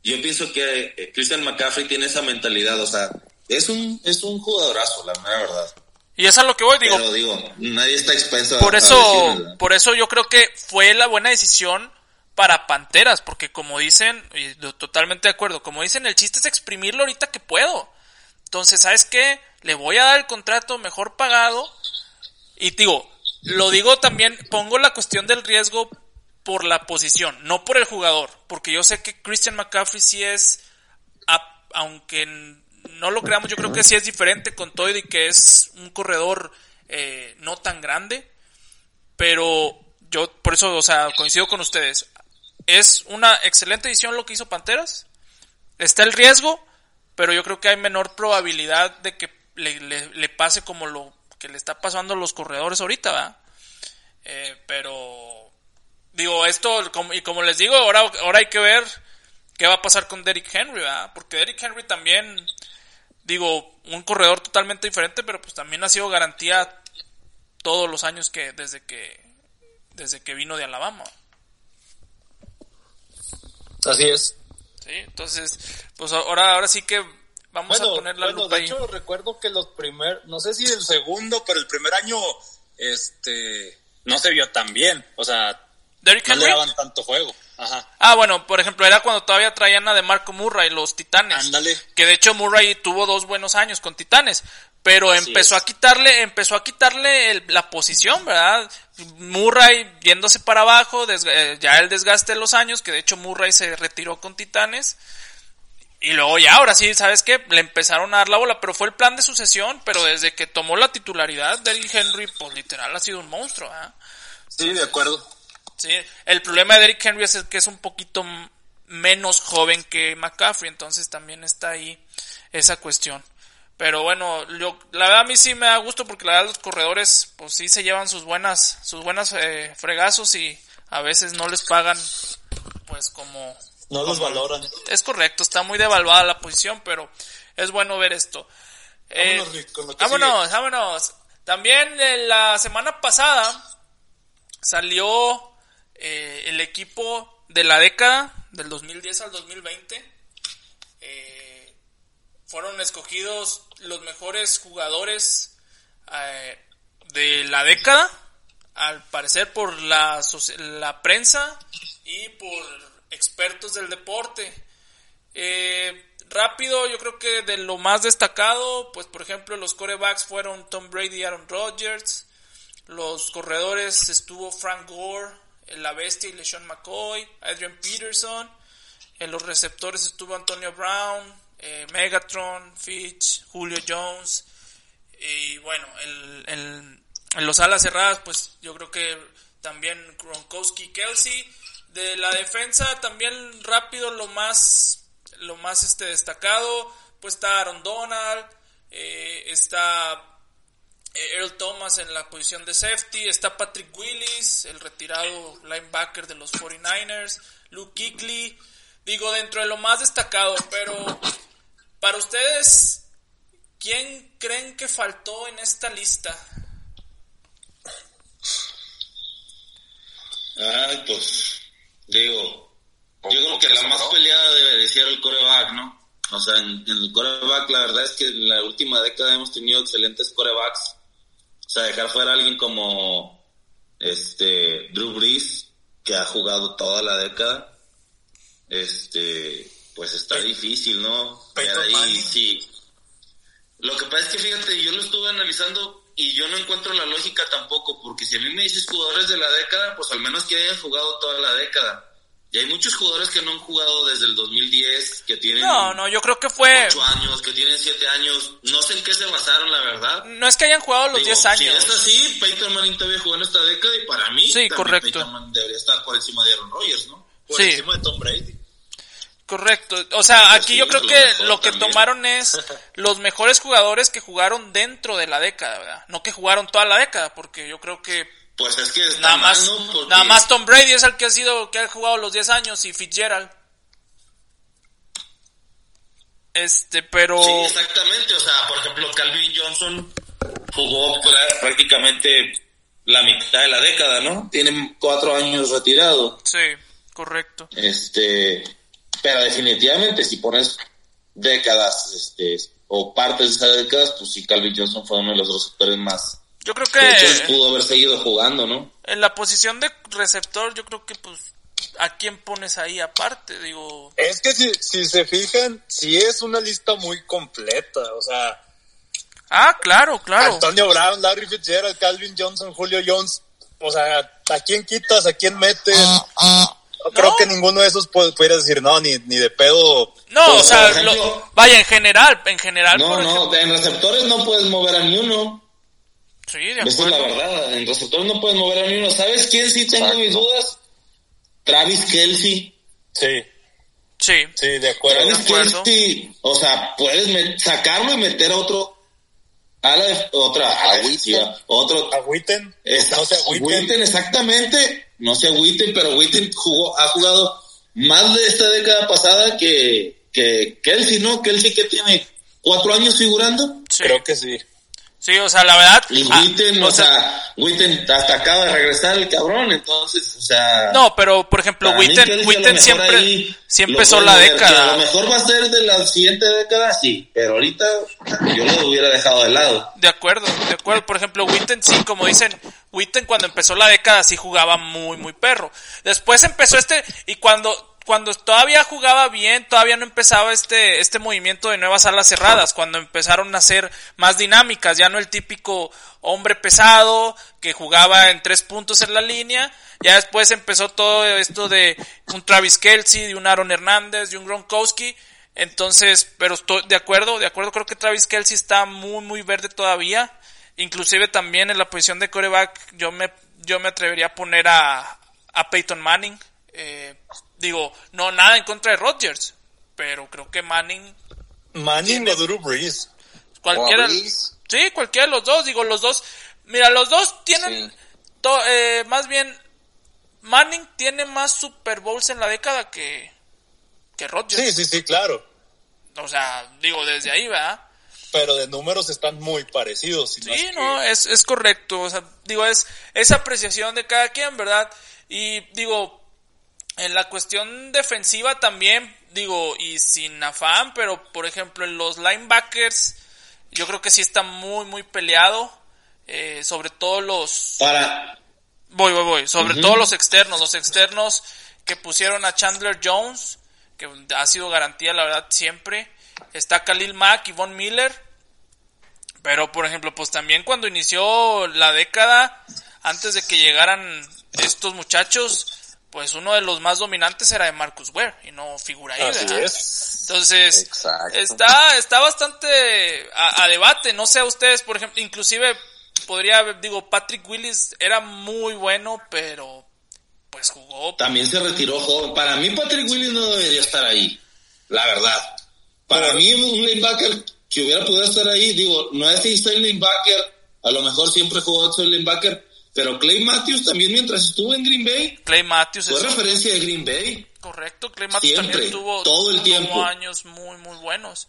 [SPEAKER 2] Yo pienso que eh, Christian McCaffrey tiene esa mentalidad, o sea, es un, es un jugadorazo, la verdad.
[SPEAKER 1] Y es a lo que voy, digo.
[SPEAKER 2] Pero digo, nadie está expenso
[SPEAKER 1] por eso, por eso yo creo que fue la buena decisión para Panteras, porque como dicen, y totalmente de acuerdo, como dicen, el chiste es exprimirlo ahorita que puedo. Entonces, ¿sabes qué? Le voy a dar el contrato mejor pagado. Y digo, lo digo también, pongo la cuestión del riesgo por la posición, no por el jugador. Porque yo sé que Christian McCaffrey sí es, aunque no lo creamos, yo creo que sí es diferente con todo y que es un corredor eh, no tan grande. Pero yo, por eso, o sea, coincido con ustedes. Es una excelente edición lo que hizo Panteras. Está el riesgo, pero yo creo que hay menor probabilidad de que le, pase como lo que le está pasando a los corredores ahorita, ¿verdad? Eh, pero digo, esto, y como les digo, ahora, ahora hay que ver qué va a pasar con Derrick Henry, ¿verdad? Porque Derrick Henry también, digo, un corredor totalmente diferente, pero pues también ha sido garantía todos los años que desde que desde que vino de Alabama.
[SPEAKER 4] Así es.
[SPEAKER 1] Sí, entonces, pues ahora, ahora sí que vamos a poner la
[SPEAKER 4] bueno, de hecho recuerdo que los primeros, no sé si el segundo, pero el primer año, este, no se vio tan bien, o sea, no le daban tanto juego. Ajá.
[SPEAKER 1] Ah, bueno, por ejemplo, era cuando todavía traían a de Marco Murray, los Titanes.
[SPEAKER 4] Ándale.
[SPEAKER 1] Que de hecho Murray tuvo dos buenos años con Titanes, pero empezó a quitarle, empezó a quitarle la posición, ¿verdad? Murray yéndose para abajo, eh, ya el desgaste de los años, que de hecho Murray se retiró con Titanes. Y luego ya, ahora sí, ¿sabes qué? Le empezaron a dar la bola, pero fue el plan de sucesión, pero desde que tomó la titularidad, Derrick Henry, pues literal ha sido un monstruo, ¿ah?
[SPEAKER 5] Sí, de acuerdo.
[SPEAKER 1] Sí, el problema de Derrick Henry es el que es un poquito menos joven que McCaffrey, entonces también está ahí esa cuestión. Pero bueno, yo- la verdad a mí sí me da gusto porque la verdad los corredores pues sí se llevan sus buenas sus buenas eh, fregazos y a veces no les pagan pues como
[SPEAKER 5] No los valoran.
[SPEAKER 1] es correcto, está muy devaluada la posición, pero es bueno ver esto. Eh,
[SPEAKER 5] Vámonos, que
[SPEAKER 1] vámonos. También eh, la semana pasada salió eh, el equipo de la década, del 2010 al 2020. Eh, fueron escogidos los mejores jugadores eh, de la década, al parecer por la, la prensa y por expertos del deporte. Eh, rápido, yo creo que de lo más destacado, pues por ejemplo los corebacks fueron Tom Brady y Aaron Rodgers. Los corredores estuvo Frank Gore, la bestia y LeSean McCoy, Adrian Peterson. En los receptores estuvo Antonio Brown, eh, Megatron, Fitch, Julio Jones. Y bueno, el, en los alas cerradas, pues yo creo que también Gronkowski, Kelsey. De la defensa, también rápido, lo más, lo más este destacado, pues está Aaron Donald, eh, está eh, Earl Thomas en la posición de safety, está Patrick Willis, el retirado linebacker de los 49ers, Luke Kuechly, digo dentro de lo más destacado, pero para ustedes, ¿quién creen que faltó en esta lista?
[SPEAKER 2] Ay, pues, digo, yo creo que la más peleada debe de ser el coreback, ¿no? O sea, en, en el coreback, la verdad es que en la última década hemos tenido excelentes corebacks. O sea, dejar fuera a alguien como este Drew Brees, que ha jugado toda la década, este, pues está difícil, ¿no? Ahí, sí. Lo que pasa es que fíjate, yo lo estuve analizando y yo no encuentro la lógica tampoco, porque si a mí me dices jugadores de la década, pues al menos que hayan jugado toda la década. Y hay muchos jugadores que no han jugado desde el 2010, que tienen
[SPEAKER 1] No, no, yo creo que fue,
[SPEAKER 2] 8 años, que tienen 7 años. No sé en qué se basaron, la verdad.
[SPEAKER 1] no es que hayan jugado los
[SPEAKER 2] Digo,
[SPEAKER 1] 10
[SPEAKER 2] Si
[SPEAKER 1] años.
[SPEAKER 2] es así, Peyton Manning todavía jugó en esta década y para mí
[SPEAKER 1] Sí, correcto.
[SPEAKER 2] Peyton Manning debería estar por encima de Aaron Rodgers, ¿no?
[SPEAKER 5] Por
[SPEAKER 1] Sí.
[SPEAKER 5] encima de Tom Brady.
[SPEAKER 1] Correcto. O sea, aquí yo creo que lo que tomaron es los mejores jugadores que jugaron dentro de la década, ¿verdad? No que jugaron toda la década, porque yo creo que
[SPEAKER 2] Pues es que
[SPEAKER 1] nada
[SPEAKER 2] mal,
[SPEAKER 1] más,
[SPEAKER 2] ¿no? Porque-
[SPEAKER 1] nada más Tom Brady es el que ha sido, que ha jugado los 10 años y Fitzgerald. Este, pero...
[SPEAKER 2] Sí, exactamente. O sea, por ejemplo, Calvin Johnson jugó prácticamente la mitad de la década, ¿no? Tiene cuatro años retirado.
[SPEAKER 1] Sí, correcto.
[SPEAKER 2] Este, pero definitivamente si pones décadas, este, o partes de esas décadas, pues sí, Calvin Johnson fue uno de los receptores más.
[SPEAKER 1] Yo creo
[SPEAKER 2] De hecho, él
[SPEAKER 1] que
[SPEAKER 2] pudo haber seguido jugando, ¿no?
[SPEAKER 1] en la posición de receptor, yo creo que pues, ¿a quién pones ahí aparte? Digo,
[SPEAKER 5] Es que si, si se fijan, sí es una lista muy completa. O sea,
[SPEAKER 1] ah, claro, claro.
[SPEAKER 5] Antonio Brown, Larry Fitzgerald, Calvin Johnson, Julio Jones. O sea, ¿a quién quitas? ¿A quién metes? No creo que ninguno de esos pu- pudiera decir, no, ni, ni de pedo.
[SPEAKER 1] No,
[SPEAKER 2] Por
[SPEAKER 1] o sea,
[SPEAKER 2] ejemplo-
[SPEAKER 1] lo- vaya, en general, en general,
[SPEAKER 2] No,
[SPEAKER 1] por
[SPEAKER 2] no, en receptores no puedes mover a ni uno.
[SPEAKER 1] Sí, de
[SPEAKER 2] Esa es la
[SPEAKER 1] acuerdo.
[SPEAKER 2] verdad. En receptores no puedes mover a ni uno. ¿Sabes quién sí tengo mis dudas? Travis Kelsey.
[SPEAKER 5] Sí,
[SPEAKER 1] Sí,
[SPEAKER 5] sí, de acuerdo.
[SPEAKER 1] de
[SPEAKER 2] Travis
[SPEAKER 1] acuerdo.
[SPEAKER 2] Kelsey, o sea, puedes sacarlo y meter a otro. A la otra, a defensiva, otro.
[SPEAKER 5] Agüiten,
[SPEAKER 2] Esta-
[SPEAKER 5] no se agüiten.
[SPEAKER 2] Witten, exactamente. No se agüiten, pero Witten jugó, ha jugado más de esta década pasada que, que Kelsey, ¿no? Kelsey que tiene cuatro años figurando.
[SPEAKER 1] Sí.
[SPEAKER 5] Creo que sí.
[SPEAKER 1] Sí, o sea, la verdad.
[SPEAKER 2] Y
[SPEAKER 1] ah,
[SPEAKER 2] Witten, o sea, Witten hasta acaba de regresar el cabrón, entonces, o sea.
[SPEAKER 1] No, pero por ejemplo, Witten, Witten siempre,
[SPEAKER 2] ahí lo
[SPEAKER 1] empezó la
[SPEAKER 2] mover, que A
[SPEAKER 1] década.
[SPEAKER 2] lo mejor va a ser de la siguiente década, sí, pero ahorita yo lo hubiera dejado de lado.
[SPEAKER 1] De acuerdo, de acuerdo. Por ejemplo, Witten sí, como dicen, Witten cuando empezó la década sí jugaba muy, muy perro. Después empezó este, y cuando, cuando todavía jugaba bien, todavía no empezaba este, este movimiento de nuevas alas cerradas, cuando empezaron a ser más dinámicas, ya no el típico hombre pesado que jugaba en tres puntos en la línea, ya después empezó todo esto de un Travis Kelsey, de un Aaron Hernández, de un Gronkowski, Entonces, pero estoy de acuerdo, de acuerdo, creo que Travis Kelsey está muy, muy verde todavía. Inclusive también en la posición de coreback yo me, yo me atrevería a poner a, a Peyton Manning. Eh, digo, no nada en contra de Rodgers, pero creo que Manning...
[SPEAKER 4] Manning o Drew Brees.
[SPEAKER 1] Cualquiera, sí, cualquiera de los dos, digo, los dos... Mira, los dos tienen... eh, más bien, Manning tiene más Super Bowls en la década que, que Rodgers.
[SPEAKER 4] Sí, sí, sí, claro.
[SPEAKER 1] O sea, digo, desde ahí, ¿verdad?
[SPEAKER 4] Pero de números están muy parecidos.
[SPEAKER 1] sí, no, es, es correcto. O sea, digo, es, es apreciación de cada quien, ¿verdad? Y digo, en la cuestión defensiva también, digo, y sin afán, pero por ejemplo en los linebackers, yo creo que sí está muy, muy peleado. Eh, sobre todo los...
[SPEAKER 2] Para...
[SPEAKER 1] Voy, voy, voy. Sobre todo los externos. Los externos que pusieron a Chandler Jones, que ha sido garantía, la verdad, siempre. Está Khalil Mack y Von Miller. Pero, por ejemplo, pues también cuando inició la década, antes de que llegaran estos muchachos, pues uno de los más dominantes era de Marcus Ware y no figura ahí, Entonces, está, está bastante a, debate, no sé a ustedes, por ejemplo, inclusive podría, digo, Patrick Willis era muy bueno, pero pues jugó.
[SPEAKER 2] También se retiró joven. Para mí Patrick Willis no debería estar ahí, la verdad. Para mí un linebacker que hubiera podido estar ahí, digo, no es que el linebacker, a lo mejor siempre jugó otro linebacker, pero Clay Matthews también mientras estuvo en Green Bay.
[SPEAKER 1] Clay Matthews
[SPEAKER 2] fue referencia de Green Bay.
[SPEAKER 1] Correcto, Clay Matthews también tuvo,
[SPEAKER 2] todo el tiempo.
[SPEAKER 1] años muy, muy buenos.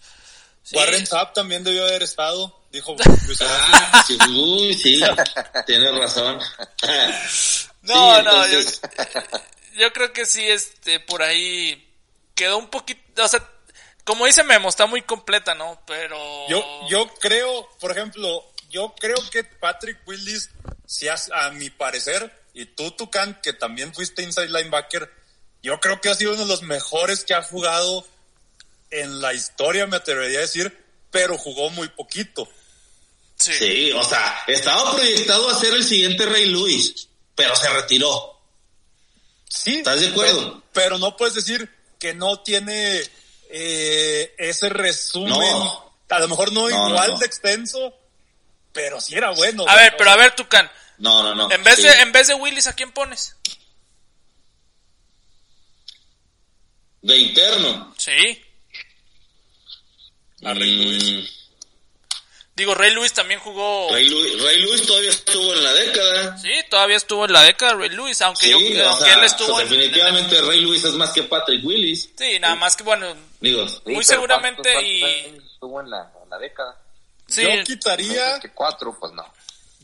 [SPEAKER 4] Warren Sapp también debió haber estado, dijo
[SPEAKER 2] ah, sí, sí, tienes razón.
[SPEAKER 1] no, no, yo, yo creo que sí, este, por ahí quedó un poquito, o sea, como dice Memo, está muy completa, ¿no? Pero...
[SPEAKER 4] Yo, yo creo, por ejemplo, yo creo que Patrick Willis, si a, a mi parecer, y tú, Tucan, que también fuiste inside linebacker, yo creo que ha sido uno de los mejores que ha jugado en la historia, me atrevería a decir, pero jugó muy poquito.
[SPEAKER 2] Sí. o sea, estaba proyectado a ser el siguiente Rey Luis, pero se retiró.
[SPEAKER 4] Sí.
[SPEAKER 2] ¿Estás de acuerdo?
[SPEAKER 4] Pero, no puedes decir que no tiene eh, ese resumen. A lo mejor no, igual de extenso, pero sí era bueno.
[SPEAKER 1] A ver, pero a ver, Tucan.
[SPEAKER 2] No, no, no.
[SPEAKER 1] En vez, de, en vez de Willis, ¿a quién pones?
[SPEAKER 2] De interno.
[SPEAKER 1] Sí.
[SPEAKER 4] A Rey Luis. Mm.
[SPEAKER 1] Digo, Rey Luis también jugó.
[SPEAKER 2] Rey Luis, todavía estuvo en la década.
[SPEAKER 1] Sí, todavía estuvo en la década Rey Luis, aunque, yo, aunque él estuvo
[SPEAKER 2] Definitivamente Rey Luis es más que Patrick Willis.
[SPEAKER 1] Sí, nada más que bueno.
[SPEAKER 2] Digo,
[SPEAKER 1] muy seguramente y.
[SPEAKER 3] Estuvo en la, en la década.
[SPEAKER 1] Sí.
[SPEAKER 4] Yo quitaría.
[SPEAKER 3] que cuatro, pues no.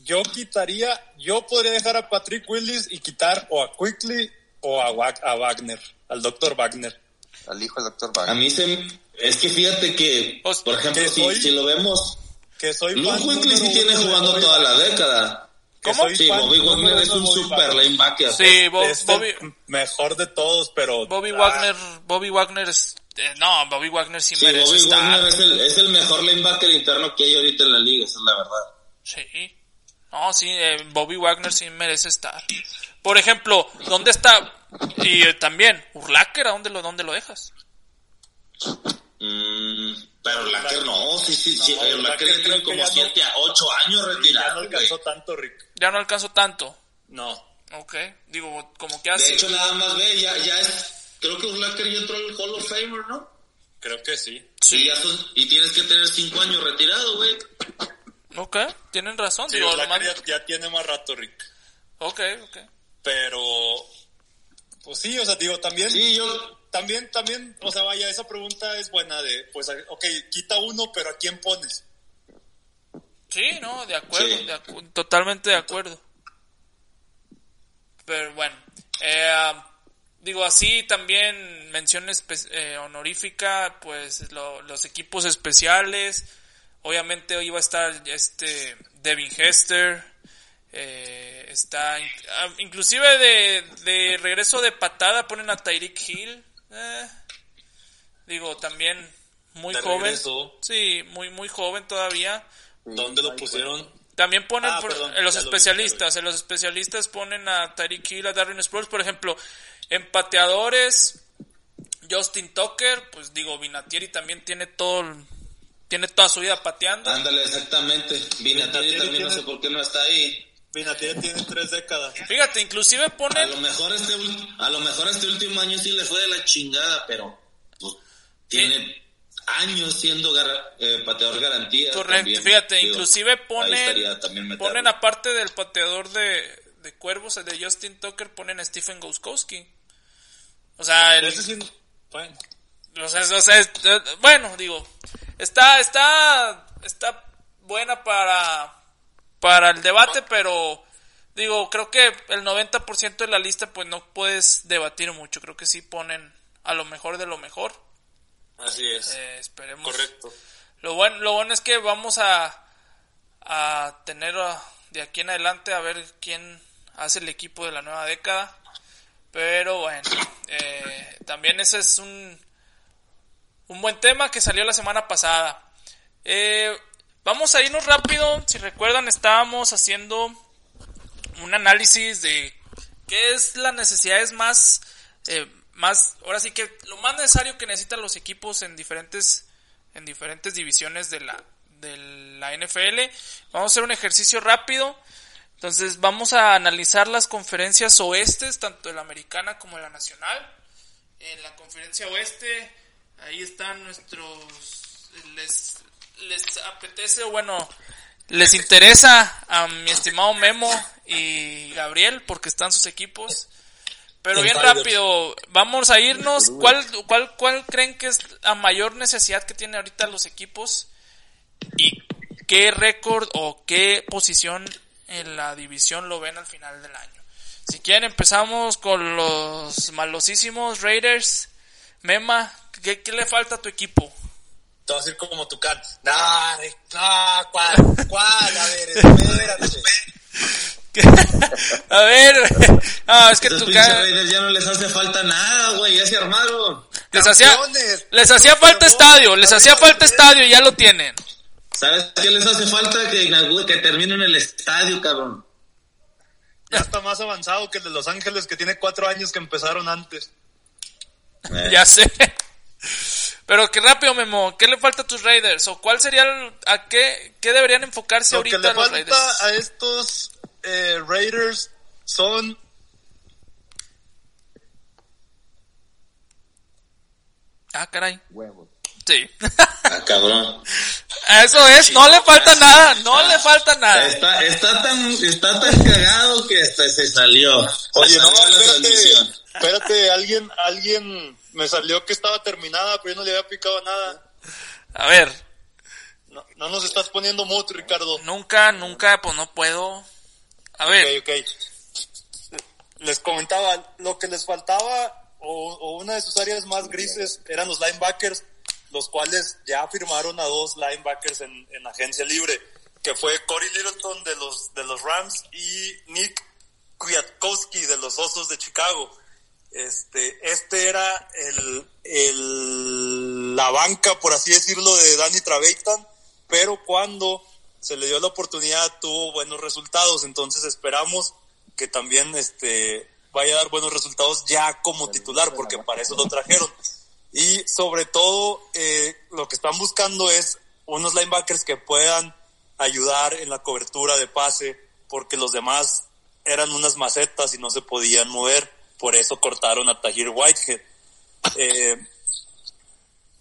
[SPEAKER 4] Yo quitaría. Yo podría dejar a Patrick Willis y quitar o a Quickly o a, a Wagner, al doctor Wagner.
[SPEAKER 3] Al hijo del doctor Wagner.
[SPEAKER 2] A mí se. Es que fíjate que, por ejemplo, si, si, lo vemos.
[SPEAKER 4] Que soy
[SPEAKER 2] Luke Quickly sí tiene jugando toda la década.
[SPEAKER 1] ¿Cómo?
[SPEAKER 2] Sí, Bobby Wagner es un super linebacker.
[SPEAKER 1] Sí, Bobby,
[SPEAKER 4] mejor de todos, pero
[SPEAKER 1] Bobby Wagner, Bobby Wagner es eh, no, Bobby Wagner sí,
[SPEAKER 2] sí
[SPEAKER 1] merece
[SPEAKER 2] Bobby
[SPEAKER 1] estar.
[SPEAKER 2] Wagner es el, es el mejor linebacker interno que hay ahorita en la liga, esa es la verdad.
[SPEAKER 1] Sí. No, sí, eh, Bobby Wagner sí merece estar. Por ejemplo, ¿dónde está? Y eh, también, Urlacher, ¿a dónde lo, dónde lo dejas?
[SPEAKER 2] Pero Urlacher no, sí, sí, sí. No, Urlacher ya tiene como 7 a 8 años retirado.
[SPEAKER 4] Ya no alcanzó tanto, Rick.
[SPEAKER 1] Ya no alcanzó tanto.
[SPEAKER 4] No.
[SPEAKER 1] Ok, digo, como que hace.
[SPEAKER 2] De hecho, nada más ve, ya, ya es. Creo que Urlacher ya entró al Hall of Famer, ¿no?
[SPEAKER 4] Creo que sí.
[SPEAKER 1] Sí.
[SPEAKER 2] Y, ya son, y tienes que tener 5 años retirado, güey.
[SPEAKER 1] Ok, tienen razón.
[SPEAKER 4] Sí,
[SPEAKER 1] digo,
[SPEAKER 4] Urlacher ya, ya tiene más rato, Rick.
[SPEAKER 1] Ok, ok.
[SPEAKER 4] Pero, pues sí, o sea, digo, también.
[SPEAKER 2] Sí, yo.
[SPEAKER 4] También, también, o sea, vaya, esa pregunta es buena de, pues, ok, quita uno, pero ¿a quién pones?
[SPEAKER 1] Sí, no, de acuerdo,
[SPEAKER 2] Sí.
[SPEAKER 1] de acu- totalmente de acuerdo. Pero bueno, eh, digo así también mención eh, honorífica, pues lo- los equipos especiales. Obviamente hoy iba a estar este Devin Hester, eh, está ah, inclusive de, de regreso de patada ponen a Tyreek Hill. Eh, digo también muy
[SPEAKER 4] De
[SPEAKER 1] joven,
[SPEAKER 4] regreso.
[SPEAKER 1] sí, muy muy joven todavía.
[SPEAKER 4] ¿Dónde lo pusieron?
[SPEAKER 1] También ponen
[SPEAKER 4] Ah,
[SPEAKER 1] por-
[SPEAKER 4] perdón,
[SPEAKER 1] en los
[SPEAKER 4] vi,
[SPEAKER 1] especialistas, en los especialistas ponen a Tyreek Hill, a Darren Sproles, por ejemplo, en pateadores, Justin Tucker, pues digo, Vinatieri también tiene todo, tiene toda su vida pateando.
[SPEAKER 2] Ándale, exactamente. Vinatieri también no sé por qué no está ahí.
[SPEAKER 4] Vinatieri tiene tres décadas.
[SPEAKER 1] Fíjate, inclusive
[SPEAKER 2] A
[SPEAKER 1] ponen,
[SPEAKER 2] lo mejor este, a lo mejor este último año sí le fue de la chingada, pero pues, tiene años siendo gar- eh, pateador garantía.
[SPEAKER 1] correcto,
[SPEAKER 2] también.
[SPEAKER 1] fíjate,
[SPEAKER 2] Digo,
[SPEAKER 1] inclusive
[SPEAKER 2] ahí
[SPEAKER 1] ponen, aparte del pateador de, de cuervos, el de Justin Tucker, ponen a Stephen Gauskowski. O sea, el,
[SPEAKER 4] Ese sí, bueno,
[SPEAKER 1] O sea, o sea, es- eh, bueno, digo, está, está, está buena para, para el debate, pero digo, creo que el 90% de la lista pues no puedes debatir mucho, creo que sí ponen a lo mejor de lo mejor,
[SPEAKER 4] así es.
[SPEAKER 1] Eh, esperemos.
[SPEAKER 4] Correcto.
[SPEAKER 1] Lo bueno, lo bueno es que vamos a, a tener a- de aquí en adelante a ver quién hace el equipo de la nueva década. Pero bueno, eh, también ese es un, un buen tema que salió la semana pasada. Eh, vamos a irnos rápido. Si recuerdan, estábamos haciendo un análisis de qué es las necesidades más, eh, más, ahora sí que lo más necesario que necesitan los equipos en diferentes, en diferentes divisiones de la, de la NFL. Vamos a hacer un ejercicio rápido. Entonces vamos a analizar las conferencias oestes, tanto la americana como la nacional. En la conferencia oeste, ahí están nuestros, les, les apetece, o bueno, les interesa a mi estimado Memo y Gabriel, porque están sus equipos. Pero bien rápido, vamos a irnos. ¿Cuál, cuál, ¿Cuál creen que es la mayor necesidad que tienen ahorita los equipos? ¿Y qué récord o qué posición en la división lo ven al final del año? Si quieren empezamos con los malosísimos Raiders. Mema, ¿qué, qué le falta a tu equipo?
[SPEAKER 4] Te vas a ir como tu can. No, no, ¿cuál? ¿Cuál? A ver, espérate.
[SPEAKER 1] a ver, no, es que
[SPEAKER 2] Esos
[SPEAKER 1] tu
[SPEAKER 2] pinches
[SPEAKER 1] ca-
[SPEAKER 2] Raiders ya no les hace falta nada, güey, ya se armaron.
[SPEAKER 1] les hacía, les hacía falta estadio, les hacía falta estadio y ya lo tienen.
[SPEAKER 2] ¿Sabes qué les hace falta? Que, que terminen el estadio, cabrón.
[SPEAKER 4] Ya está más avanzado que el de Los Ángeles, que tiene cuatro años que empezaron antes.
[SPEAKER 2] Eh,
[SPEAKER 1] Ya sé. Pero que rápido, Memo, ¿qué le falta a tus Raiders? ¿O cuál sería, el- a qué, qué deberían enfocarse
[SPEAKER 4] Lo que
[SPEAKER 1] ahorita
[SPEAKER 4] le
[SPEAKER 1] los
[SPEAKER 4] falta
[SPEAKER 1] Raiders?
[SPEAKER 4] a estos eh, Raiders son
[SPEAKER 1] Ah, caray. Sí.
[SPEAKER 2] Ah, cabrón.
[SPEAKER 1] Eso es, no le falta nada, no le falta nada.
[SPEAKER 2] Está, está tan, está tan cagado que hasta se salió.
[SPEAKER 4] Oye, no, espérate, espérate, alguien, alguien me salió que estaba terminada, pero yo no le había picado nada.
[SPEAKER 1] A ver,
[SPEAKER 4] No, no nos estás poniendo mute, Ricardo.
[SPEAKER 1] nunca, nunca, pues no puedo. A ver,
[SPEAKER 4] Ok, ok. Les comentaba, lo que les faltaba, o, o una de sus áreas más grises, eran los linebackers, los cuales ya firmaron a dos linebackers en, en agencia libre, que fue Corey Littleton de los, de los Rams y Nick Kwiatkowski de los Osos de Chicago. Este, este era el, el, la banca, por así decirlo, de Danny Trevathan, pero cuando se le dio la oportunidad tuvo buenos resultados, entonces esperamos que también este vaya a dar buenos resultados ya como titular, porque para eso lo trajeron. Y sobre todo, eh, lo que están buscando es unos linebackers que puedan ayudar en la cobertura de pase, porque los demás eran unas macetas y no se podían mover, por eso cortaron a Tahir Whitehead. Eh,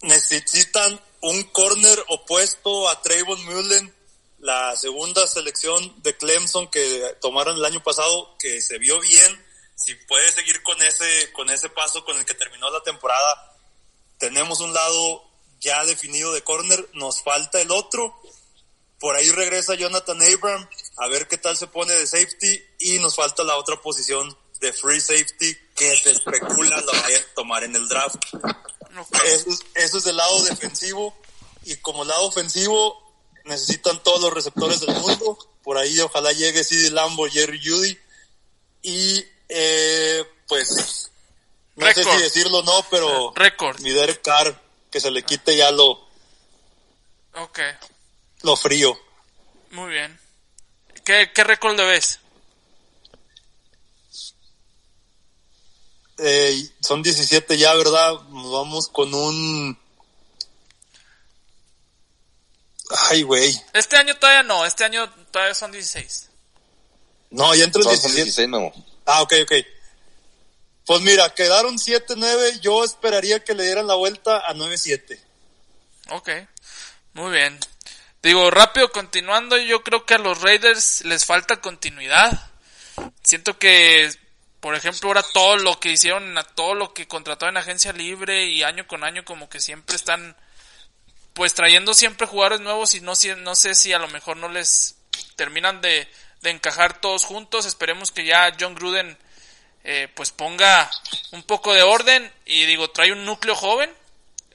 [SPEAKER 4] necesitan un corner opuesto a Trayvon Mullen, la segunda selección de Clemson que tomaron el año pasado, que se vio bien. Si puede seguir con ese, con ese paso con el que terminó la temporada, tenemos un lado ya definido de corner, nos falta el otro. Por ahí regresa Jonathan Abram, a ver qué tal se pone de safety, y nos falta la otra posición de free safety que se especula lo vayan a tomar en el draft. Eso es, eso es del lado defensivo. Y como lado ofensivo, necesitan todos los receptores del mundo. Por ahí ojalá llegue CD Lambo, Jerry Judy. Y eh, pues, no sé si decirlo o no, pero
[SPEAKER 1] récord.
[SPEAKER 4] mi Derek Carr, que se le quite ya lo,
[SPEAKER 1] Ok,
[SPEAKER 4] lo frío.
[SPEAKER 1] muy bien. ¿Qué, qué récord le ves?
[SPEAKER 4] Eh, son 17 ya, ¿verdad? Nos vamos con un... Ay, güey.
[SPEAKER 1] Este año todavía no, este año todavía son 16.
[SPEAKER 4] No, ya entre el
[SPEAKER 3] Son, son
[SPEAKER 4] 17.
[SPEAKER 3] 16, Memo.
[SPEAKER 4] Ah, ok, ok. Pues mira, quedaron 7-9. Yo esperaría que le dieran la vuelta a 9-7.
[SPEAKER 1] Ok, muy bien. Digo, rápido, continuando, yo creo que a los Raiders les falta continuidad. Siento que, por ejemplo, ahora todo lo que hicieron, todo lo que contrató en agencia libre y año con año como que siempre están, pues trayendo siempre jugadores nuevos y no, no sé si a lo mejor no les terminan de, de encajar todos juntos. Esperemos que ya John Gruden eh, pues ponga un poco de orden y digo, trae un núcleo joven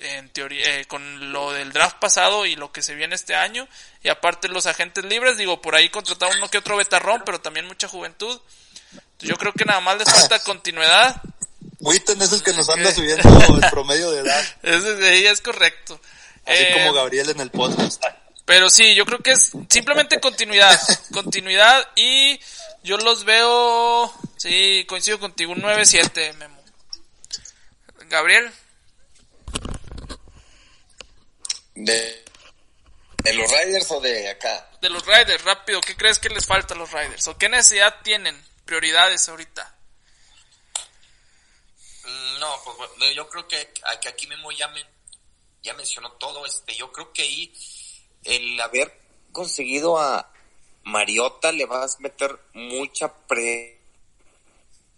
[SPEAKER 1] en teoría, eh, con lo del draft pasado y lo que se viene este año, y aparte los agentes libres, digo, por ahí contrataron uno que otro betarrón, pero también mucha juventud. Yo creo que nada más les falta continuidad.
[SPEAKER 4] Witten es el que nos anda subiendo el promedio de edad.
[SPEAKER 1] Ese de ahí es correcto.
[SPEAKER 4] Así
[SPEAKER 1] Eh,
[SPEAKER 4] como Gabriel en el podcast.
[SPEAKER 1] Pero sí, yo creo que es simplemente continuidad. Continuidad y yo los veo, sí, coincido contigo, un 9-7, Memo. Gabriel.
[SPEAKER 3] ¿De, ¿De los Riders o de acá?
[SPEAKER 1] De los Riders, rápido, ¿qué crees que les falta a los Riders? ¿O qué necesidad tienen? Prioridades ahorita.
[SPEAKER 3] No, pues bueno, yo creo que, aquí Memo ya, men- ya mencionó todo. Este, yo creo que ahí el haber conseguido a Mariota le vas a meter mucha pre-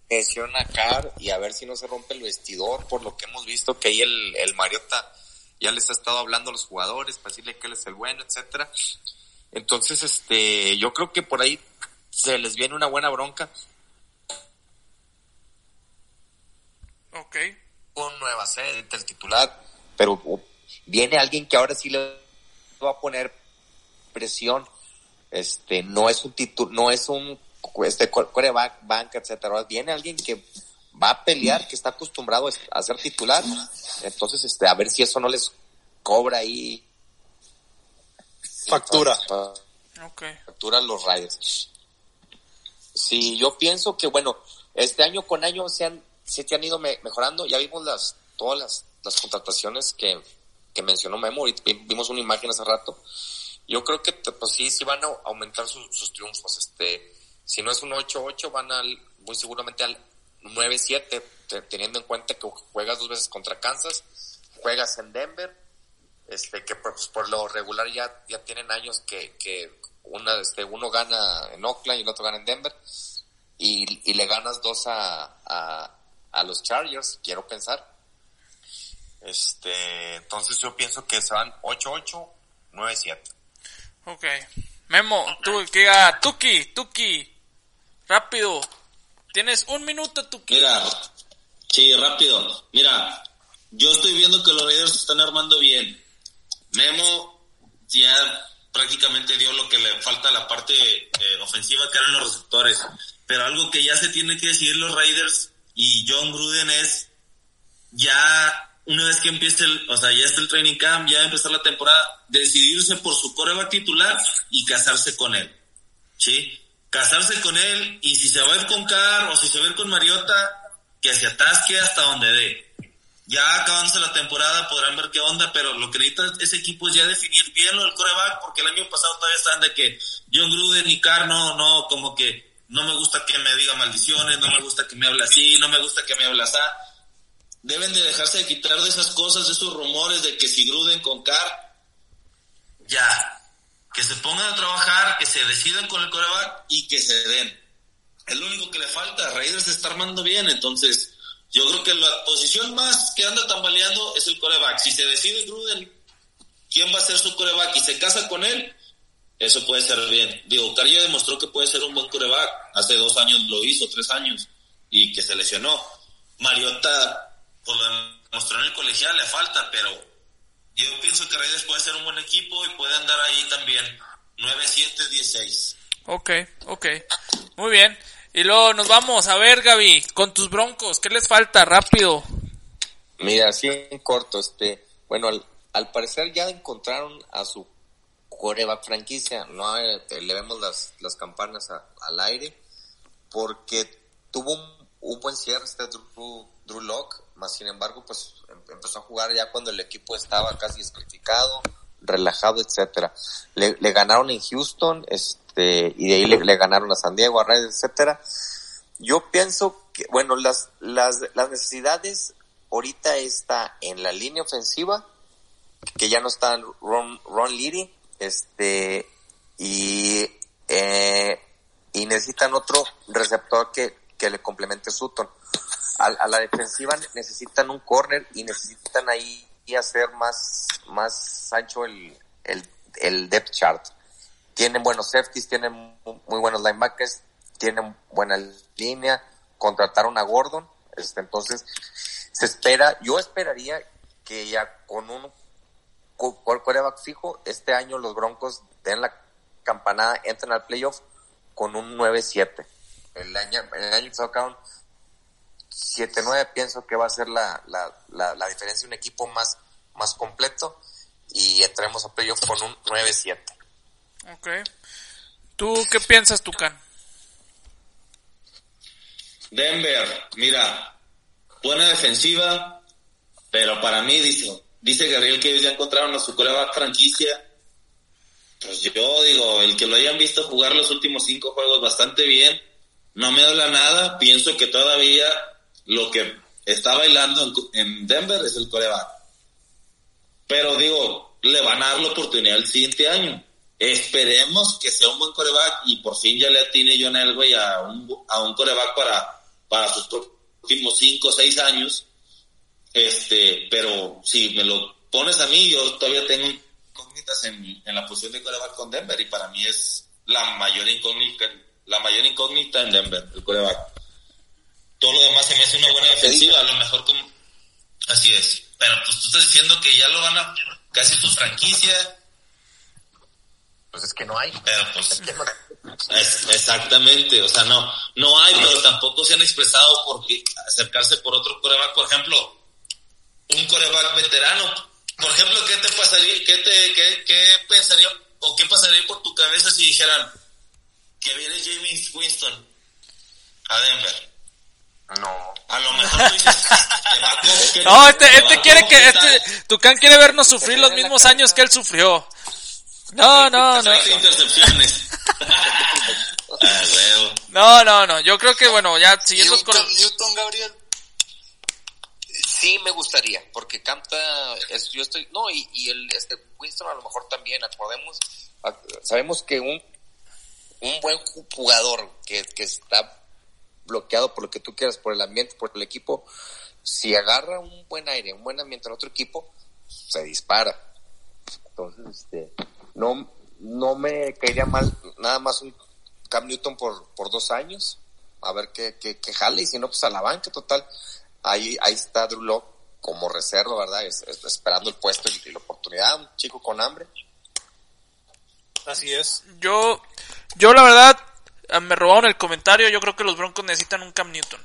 [SPEAKER 3] presión a Carr y a ver si no se rompe el vestidor, por lo que hemos visto que ahí el, el Mariota ya les ha estado hablando a los jugadores para decirle que él es el bueno, etcétera. Entonces, este, yo creo que por ahí se les viene una buena bronca.
[SPEAKER 1] Ok.
[SPEAKER 3] con nueva sede, el titular, pero viene alguien que ahora sí le va a poner presión. Este, no es un titu no es un este coreback, banca, etcétera. Viene alguien que va a pelear, que está acostumbrado a ser titular. Entonces, este, a ver si eso no les cobra ahí
[SPEAKER 4] Factura.
[SPEAKER 1] Ok.
[SPEAKER 3] factura a los Riders. Sí, yo pienso que bueno, este año con año se han, se han ido me- mejorando. Ya vimos las, todas las, las contrataciones que, que mencionó Memo. Vi- vimos una imagen hace rato. Yo creo que pues sí, sí van a aumentar sus, triunfos. Este, si no es un 8-8, van al, muy seguramente al 9-7, te- teniendo en cuenta que juegas dos veces contra Kansas, juegas en Denver, este, que pues, por lo regular ya, ya tienen años que, que una, este, uno gana en Oakland y el otro gana en Denver, y, y le ganas dos a, a, a los Chargers, quiero pensar. Este, entonces yo pienso que se van 8-8, 9-7.
[SPEAKER 1] Ok. Memo, tú, que diga, Tuki, Tuki. Rápido. Tienes un minuto, Tuki.
[SPEAKER 2] Mira, sí, rápido. Mira, yo estoy viendo que los Raiders se están armando bien. Memo ya prácticamente dio lo que le falta a la parte eh, ofensiva que eran los receptores. Pero algo que ya se tiene que decir los Raiders y John Gruden es ya una vez que empiece el, o sea, ya está el training camp, ya va a empezar la temporada, decidirse por su coreback titular y casarse con él. ¿Sí? Casarse con él y si se va a ir con Carr o si se va a ir con Mariota, que se atasque hasta donde dé. Ya acabándose la temporada podrán ver qué onda, pero lo que necesita ese equipo es ya definir bien lo del coreback, porque el año pasado todavía estaban de que John Gruden y Carr no, no, como que no me gusta que me diga maldiciones, no me gusta que me hable así, no me gusta que me hable así. Deben de dejarse de quitar de esas cosas, de esos rumores de que si Gruden con Carr, ya, que se pongan a trabajar, que se decidan con el coreback y que se den. Es lo único que le falta, Raiders se está armando bien, entonces yo creo que la posición más que anda tambaleando es el coreback. Si se decide Gruden quién va a ser su coreback y se casa con él, eso puede ser bien. Digo, Carr ya demostró que puede ser un buen coreback. Hace dos años lo hizo, tres años, y que se lesionó. Mariota, pues lo demostró en el colegial, le falta, pero yo pienso que Raiders puede ser un buen equipo y puede andar ahí también. 9-7-16.
[SPEAKER 1] Ok, ok. Muy bien. Y luego nos vamos a ver, Gaby, con tus broncos. ¿Qué les falta? Rápido.
[SPEAKER 3] Mira, así en corto, este, bueno, al, al parecer ya encontraron a su coreback franquicia, no Eh, le vemos las, las campanas al aire, porque tuvo un, un buen cierre este Drew Drew Locke, más sin embargo, pues em- empezó a jugar ya cuando el equipo estaba casi descalificado, relajado, etcétera. Le, le ganaron en Houston, este, y de ahí le, ganaron a San Diego, a Reyes, etcétera. Yo pienso que, bueno, las, las, las necesidades ahorita está en la línea ofensiva, que ya no está Ron, Ron Leary, este, y, eh, y necesitan otro receptor que, que le complemente Sutton. A, a la defensiva necesitan un corner y necesitan ahí hacer más, más ancho el, el, el depth chart. Tienen buenos safeties, tienen mu- muy buenos linebackers, tienen buena línea, contrataron a Gordon, este, entonces se espera, yo esperaría que ya con un quarterback fijo, este año los Broncos den la campanada, entren al playoff con un 9-7. El año, el año que sacaron 7-9 pienso que va a ser la, la, la, la diferencia, un equipo más, más completo y entremos a playoff con un 9-7.
[SPEAKER 1] Ok. ¿Tú qué piensas, Tucan?
[SPEAKER 2] Denver, mira, buena defensiva, pero para mí dice, dice Gabriel que ellos ya encontraron a su coreback franquicia. Pues yo digo, el que lo hayan visto jugar los últimos cinco juegos bastante bien, no me duele nada, pienso que todavía lo que está bailando en, en Denver es el coreback. Pero digo, le van a dar la oportunidad el siguiente año. Esperemos que sea un buen coreback y por fin ya le atine John Elway a un, a un coreback para, para sus próximos cinco o seis años. Este, pero si me lo pones a mí, yo todavía tengo incógnitas en, en la posición de coreback con Denver y para mí es la mayor incógnita, la mayor incógnita en Denver, el coreback. Todo lo demás se me hace una buena defensiva, a lo mejor como... Así es. Pero pues tú estás diciendo que ya lo van a... casi su franquicia,
[SPEAKER 3] Pues es que no hay.
[SPEAKER 2] pero pues... Es- exactamente, o sea, no, no hay, pero tampoco se han expresado por qué acercarse por otro coreback, por ejemplo, un coreback veterano. Por ejemplo, ¿qué te pasaría, qué te, qué, qué pensaría o qué pasaría por tu cabeza si dijeran que viene James Winston a Denver?
[SPEAKER 3] No.
[SPEAKER 2] A lo mejor tú dices, te va a co- que-
[SPEAKER 1] No, este, este quiere que, este, Tucán quiere vernos sufrir los mismos años que él sufrió. No, no, no.
[SPEAKER 2] 30 intercepciones. ah.
[SPEAKER 1] No, no, no. Yo creo que, bueno, ya siguiendo con...
[SPEAKER 5] Newton, Gabriel.
[SPEAKER 3] Sí me gustaría, porque canta, es, yo estoy, no, y, y el, este, Winston a lo mejor también, acordemos, a- sabemos que un, un buen ju- jugador que, que está bloqueado por lo que tú quieras, por el ambiente, por el equipo, si agarra un buen aire, un buen ambiente en otro equipo, se dispara. Entonces, este, no, no me caería mal nada más un Cam Newton por, por dos años, a ver qué, qué, qué jale, y si no, pues a la banca, total. Ahí, ahí está Drew como reserva, ¿verdad? Es- es- esperando el puesto y, la oportunidad, un chico con hambre.
[SPEAKER 4] Así es.
[SPEAKER 1] Yo, yo la verdad, eh, me robaron el comentario. Yo creo que los Broncos necesitan un Cam Newton.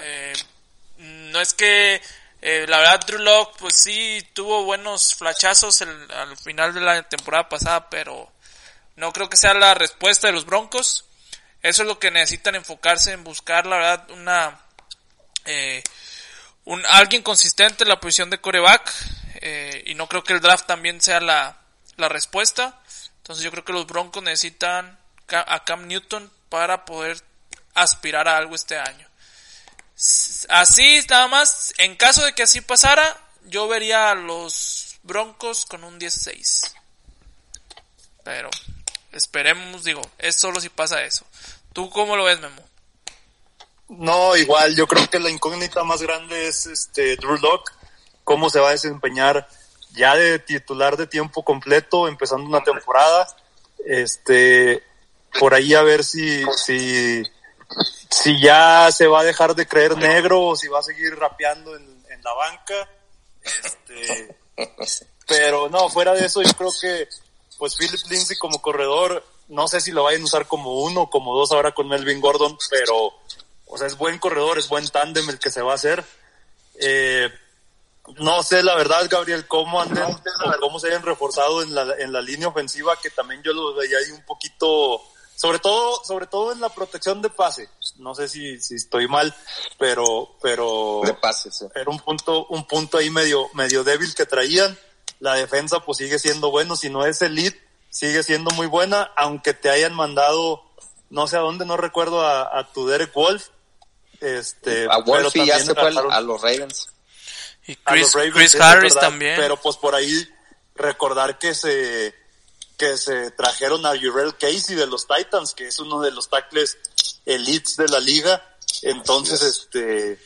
[SPEAKER 1] Eh, no es que, eh, la verdad, Drew Lock, pues sí, tuvo buenos flachazos el- al final de la temporada pasada, pero no creo que sea la respuesta de los Broncos. Eso es lo que necesitan enfocarse en buscar, la verdad, una, eh, un, alguien consistente en la posición de coreback. eh, y no creo que el draft también sea la, la respuesta. Entonces yo creo que los Broncos necesitan a Cam Newton para poder aspirar a algo este año. Así, nada más, en caso de que así pasara, yo vería a los Broncos con un 16. Pero esperemos, digo, es solo si pasa eso. ¿Tú cómo lo ves, Memo?
[SPEAKER 4] No, igual, yo creo que la incógnita más grande es este Drew Lock, cómo se va a desempeñar ya de titular de tiempo completo, empezando una temporada. Este, por ahí a ver si, si, si ya se va a dejar de creer negro o si va a seguir rapeando en, en la banca. Este, pero no, fuera de eso, yo creo que, pues Philip Lindsay como corredor, no sé si lo vayan a usar como uno o como dos ahora con Melvin Gordon, pero, o sea, es buen corredor, es buen tándem el que se va a hacer. Eh, no sé, la verdad, Gabriel, cómo anden, cómo se hayan reforzado en la, en la línea ofensiva, que también yo lo veía ahí un poquito sobre todo, sobre todo en la protección de pase. No sé si, si estoy mal, pero, pero
[SPEAKER 3] De pases, sí.
[SPEAKER 4] era un punto, un punto ahí medio, medio débil que traían. La defensa pues sigue siendo bueno, si no es elite, sigue siendo muy buena, aunque te hayan mandado, no sé a dónde, no recuerdo a, a tu Derek Wolf. Este,
[SPEAKER 3] A Wolf y ya se fue a los Ravens.
[SPEAKER 1] Y
[SPEAKER 4] a
[SPEAKER 1] Chris,
[SPEAKER 4] los Ravens,
[SPEAKER 1] Chris Harris
[SPEAKER 4] verdad,
[SPEAKER 1] también.
[SPEAKER 4] Pero pues por ahí recordar que se que se trajeron a Jurel Casey de los Titans, que es uno de los tackles elites de la liga. Entonces, este,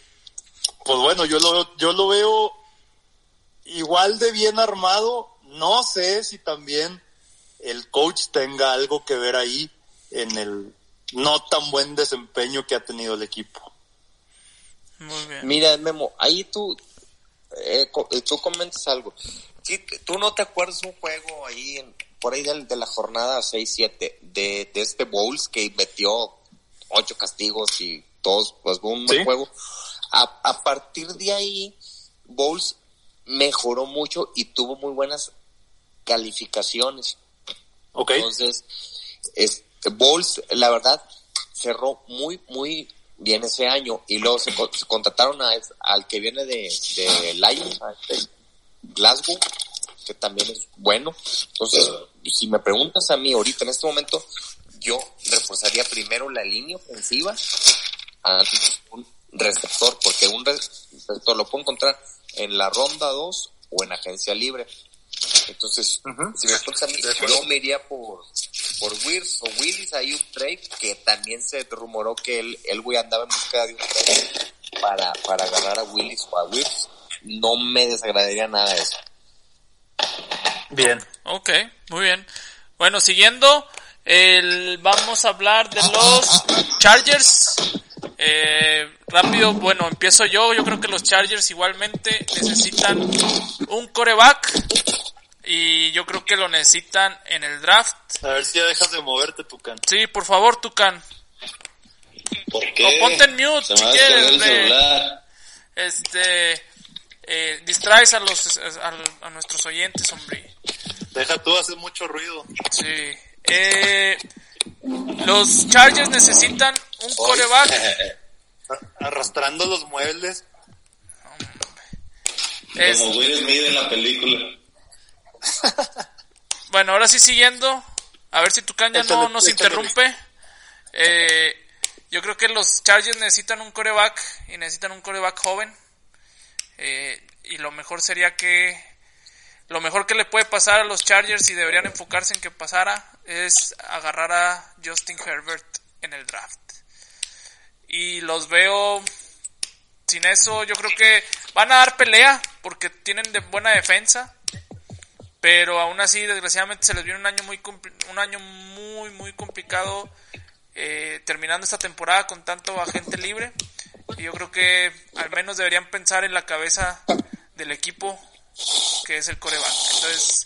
[SPEAKER 4] pues bueno, yo lo, yo lo veo igual de bien armado. No sé si también el coach tenga algo que ver ahí en el no tan buen desempeño que ha tenido el equipo.
[SPEAKER 1] Muy bien.
[SPEAKER 3] Mira, Memo, ahí tú, eh, eh, tú comentas algo. Sí, tú no te acuerdas un juego ahí, en- por ahí del- de, la jornada 6-7, de, de este Bowles que metió ocho castigos y todos, pues un buen
[SPEAKER 4] Sí.
[SPEAKER 3] juego. A, a partir de ahí, Bowles mejoró mucho y tuvo muy buenas calificaciones.
[SPEAKER 4] ¿Ok?
[SPEAKER 3] Entonces, este, Bowles, la verdad, cerró muy, muy bien ese año y luego se, se contrataron a, al que viene de, de Lions, a este Glasgow, que también es bueno. Entonces, si me preguntas a mí ahorita en este momento, yo reforzaría primero la línea ofensiva antes un receptor, porque un receptor lo puedo encontrar en la ronda 2 o en agencia libre. Entonces, si me preguntas a mí, yo me iría por, por Wills o Willis. Hay un trade que también se rumoró que el, el güey andaba en busca de un trade para, para agarrar a Willis o a Wills. No me desagradaría nada eso.
[SPEAKER 4] Bien.
[SPEAKER 1] Ok, muy bien. Bueno, siguiendo, el, vamos a hablar de los Chargers. Eh, rápido, bueno, empiezo yo. Yo creo que los Chargers igualmente necesitan un coreback. Y yo creo que lo necesitan en el draft.
[SPEAKER 4] A ver si ya dejas de moverte, Tucán.
[SPEAKER 1] Sí, por favor, Tucan.
[SPEAKER 2] ¿Por qué?
[SPEAKER 1] O ponte en mute si quieres. Este, eh, distraes a los, a, a nuestros oyentes, hombre.
[SPEAKER 4] Deja tú, haces mucho ruido.
[SPEAKER 1] Sí. Eh, los Chargers necesitan un coreback.
[SPEAKER 4] Arrastrando los muebles.
[SPEAKER 1] Es-
[SPEAKER 2] Como Will Smith en la película.
[SPEAKER 1] bueno, ahora sí siguiendo. A ver si tu caña
[SPEAKER 4] Échale,
[SPEAKER 1] no nos
[SPEAKER 4] échale.
[SPEAKER 1] interrumpe. Eh, yo creo que los Chargers necesitan un coreback y necesitan un coreback joven. Eh, y lo mejor sería que lo mejor que le puede pasar a los Chargers y deberían enfocarse en que pasara es agarrar a Justin Herbert en el draft. Y los veo sin eso, yo creo que van a dar pelea porque tienen de buena defensa. Pero aún así, desgraciadamente, se les viene un año muy un año muy muy complicado eh, terminando esta temporada con tanto agente libre. Y yo creo que al menos deberían pensar en la cabeza del equipo que es el coreback. Entonces,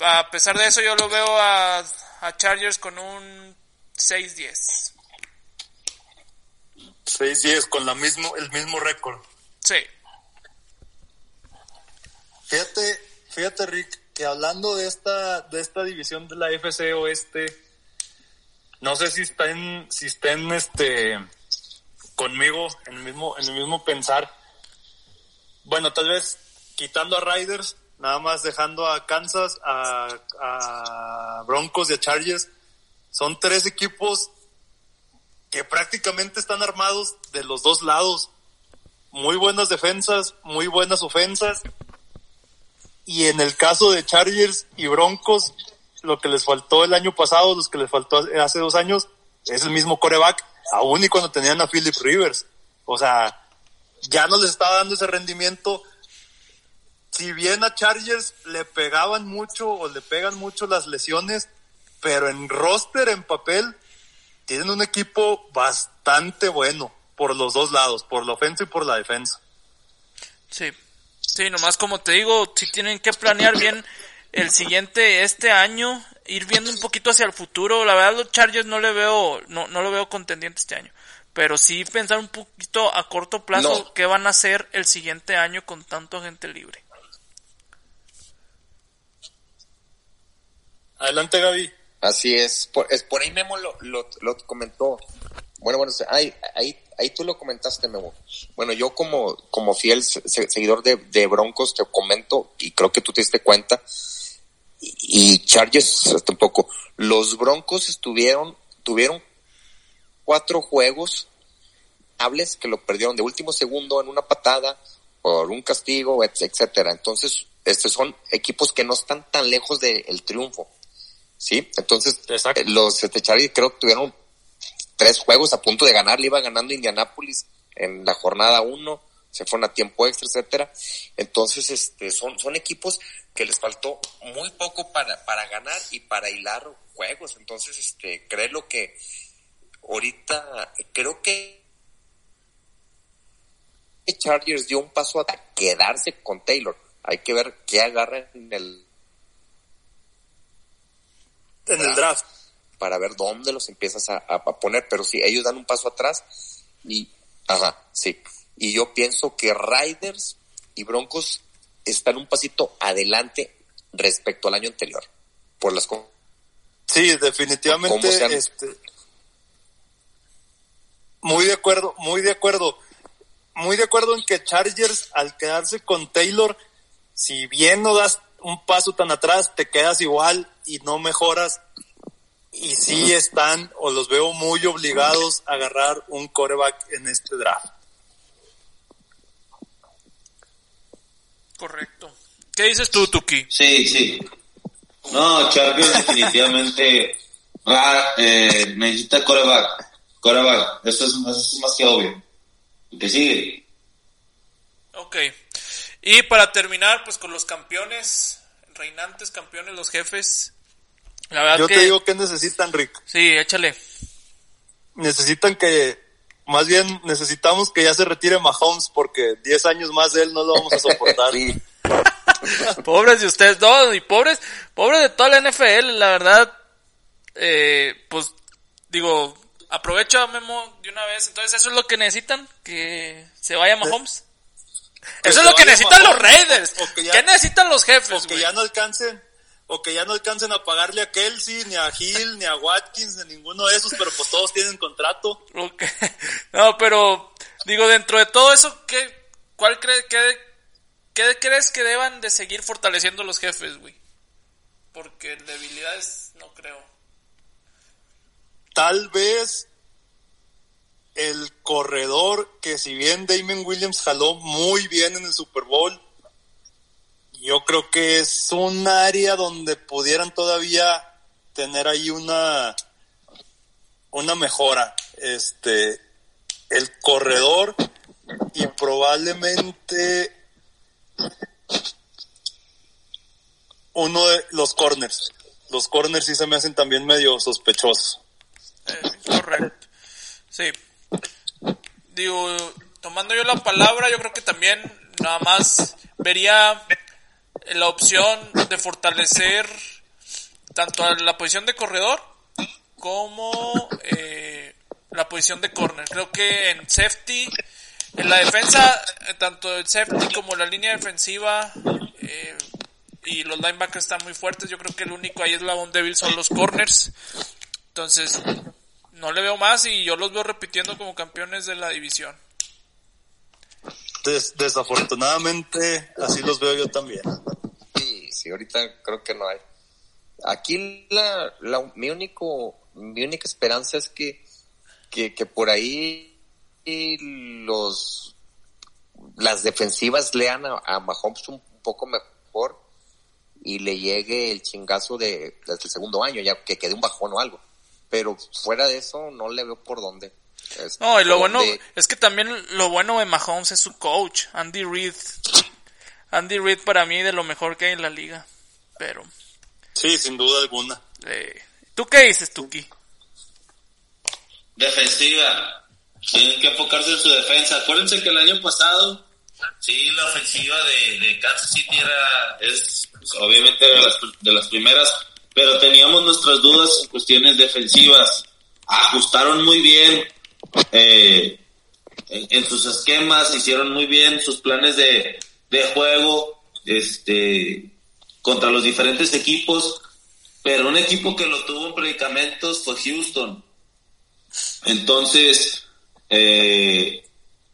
[SPEAKER 1] a, a pesar de eso, yo lo veo a, a Chargers con un 6-10.
[SPEAKER 4] 6-10 con la mismo, el mismo récord.
[SPEAKER 1] Sí.
[SPEAKER 4] Fíjate, fíjate Rick, que hablando de esta, de esta división de la FC Oeste, no sé si estén, si estén este conmigo en el mismo, en el mismo pensar. Bueno, tal vez quitando a Riders, nada más dejando a Kansas, a, Broncos y a Chargers, son tres equipos que prácticamente están armados de los dos lados. Muy buenas defensas, muy buenas ofensas. Y en el caso de Chargers y Broncos, lo que les faltó el año pasado, los que les faltó hace dos años, es el mismo coreback, aún y cuando tenían a Philip Rivers. O sea, ya no les estaba dando ese rendimiento. Si bien a Chargers le pegaban mucho o le pegan mucho las lesiones, pero en roster, en papel, tienen un equipo bastante bueno por los dos lados, por la ofensa y por la defensa.
[SPEAKER 1] Sí, sí, nomás como te digo, si tienen que planear bien el siguiente, este año, ir viendo un poquito hacia el futuro. La verdad, los Chargers no le veo, no, no lo veo contendiente este año. Pero sí pensar un poquito a corto plazo
[SPEAKER 3] No.
[SPEAKER 1] qué van a hacer el siguiente año con tanto agente libre.
[SPEAKER 4] Adelante, Gaby.
[SPEAKER 3] Así es. Por, es, por ahí Memo lo, lo, lo comentó. Bueno, bueno, ahí, ahí, ahí tú lo comentaste, Memo. Bueno, yo como, como fiel seguidor de, de Broncos te comento, y creo que tú te diste cuenta, y, Chargers hasta un poco. Los Broncos estuvieron, tuvieron cuatro juegos hables que lo perdieron de último segundo en una patada por un castigo, etcétera. Entonces, estos son equipos que no están tan lejos del triunfo. ¿Sí? Entonces,
[SPEAKER 4] Exacto.
[SPEAKER 3] los este, Chargers creo que tuvieron tres juegos a punto de ganar, le iba ganando Indianapolis en la jornada uno, se fueron a tiempo extra, etcétera. Entonces, este, son, son equipos que les faltó muy poco para, para ganar y para hilar juegos. Entonces, este, creo que ahorita, creo que Chargers dio un paso a quedarse con Taylor. Hay que ver qué agarra en el
[SPEAKER 4] en el draft
[SPEAKER 3] para ver dónde los empiezas a, a, poner, pero sí, ellos dan un paso atrás y, ajá, sí. Y yo pienso que Riders y Broncos están un pasito adelante respecto al año anterior, por las
[SPEAKER 4] Sí, definitivamente, sean... este, muy de acuerdo, muy de acuerdo, muy de acuerdo en que Chargers al quedarse con Taylor, si bien no das un paso tan atrás, te quedas igual y no mejoras, y sí están o los veo muy obligados a agarrar un coreback en este draft.
[SPEAKER 1] Correcto. ¿Qué dices tú, Tuki?
[SPEAKER 2] Sí, sí. No, Chargers definitivamente eh, necesita coreback. Coreback, eso es, eso es más que obvio. Que sigue.
[SPEAKER 1] Ok. Y para terminar, pues con los campeones, reinantes campeones, los jefes, la verdad
[SPEAKER 4] Yo
[SPEAKER 1] que...
[SPEAKER 4] te digo que necesitan, Rick.
[SPEAKER 1] Sí, échale.
[SPEAKER 4] Necesitan que, más bien necesitamos que ya se retire Mahomes porque 10 años más de él no lo vamos a soportar.
[SPEAKER 3] sí.
[SPEAKER 1] pobres de ustedes, no, y pobres, pobres de toda la NFL, la verdad, eh, pues, digo, aprovecho Memo de una vez, entonces eso es lo que necesitan, que se vaya Mahomes.
[SPEAKER 4] Que
[SPEAKER 1] eso es lo que necesitan los Raiders.
[SPEAKER 4] o- o que ya-
[SPEAKER 1] ¿Qué necesitan los jefes,
[SPEAKER 4] o que ya no alcancen o que ya no alcancen a pagarle a Kelsey, ni a Hill, ni a Watkins, ni ninguno de esos, pero pues todos tienen contrato.
[SPEAKER 1] Ok. No, pero digo, dentro de todo eso, ¿qué, ¿cuál cree, qué, qué crees que deban de seguir fortaleciendo los jefes, güey? Porque debilidades no creo.
[SPEAKER 4] Tal vez el corredor que si bien Damon Williams jaló muy bien en el Super Bowl, yo creo que es un área donde pudieran todavía tener ahí una una mejora. Este el corredor y probablemente uno de los corners. Los corners sí se me hacen también medio sospechosos.
[SPEAKER 1] Eh, correcto. Sí. Digo, tomando yo la palabra, yo creo que también nada más vería la opción de fortalecer tanto a la posición de corredor como eh, la posición de corner. Creo que en safety, en la defensa, eh, tanto el safety como la línea defensiva eh, y los linebackers están muy fuertes. Yo creo que el único ahí eslabón débil son los corners. Entonces, no le veo más y yo los veo repitiendo como campeones de la división.
[SPEAKER 4] Des- desafortunadamente, así los veo yo también.
[SPEAKER 3] Sí, sí, ahorita creo que no hay. Aquí la, la mi único mi única esperanza es que que, por ahí los las defensivas lean a, a Mahomes un poco mejor y le llegue el chingazo de desde el segundo año, ya que quede un bajón o algo. Pero fuera de eso no le veo por dónde. Es
[SPEAKER 1] No, y lo bueno es que también lo bueno de Mahomes es su coach, Andy Reid. Andy Reid para mí de lo mejor que hay en la liga. Pero,
[SPEAKER 4] Sí, sin duda alguna.
[SPEAKER 1] eh, ¿tú qué dices, Tuki?
[SPEAKER 2] Defensiva. Tienen que enfocarse en su defensa. Acuérdense que el año pasado, sí, la ofensiva de, de Kansas City era, es pues, obviamente de las, de las primeras, pero teníamos nuestras dudas en cuestiones defensivas. Ajustaron muy bien eh, en, sus esquemas, hicieron muy bien sus planes de, de juego este, contra los diferentes equipos, pero un equipo que lo tuvo en predicamentos fue Houston. Entonces, eh,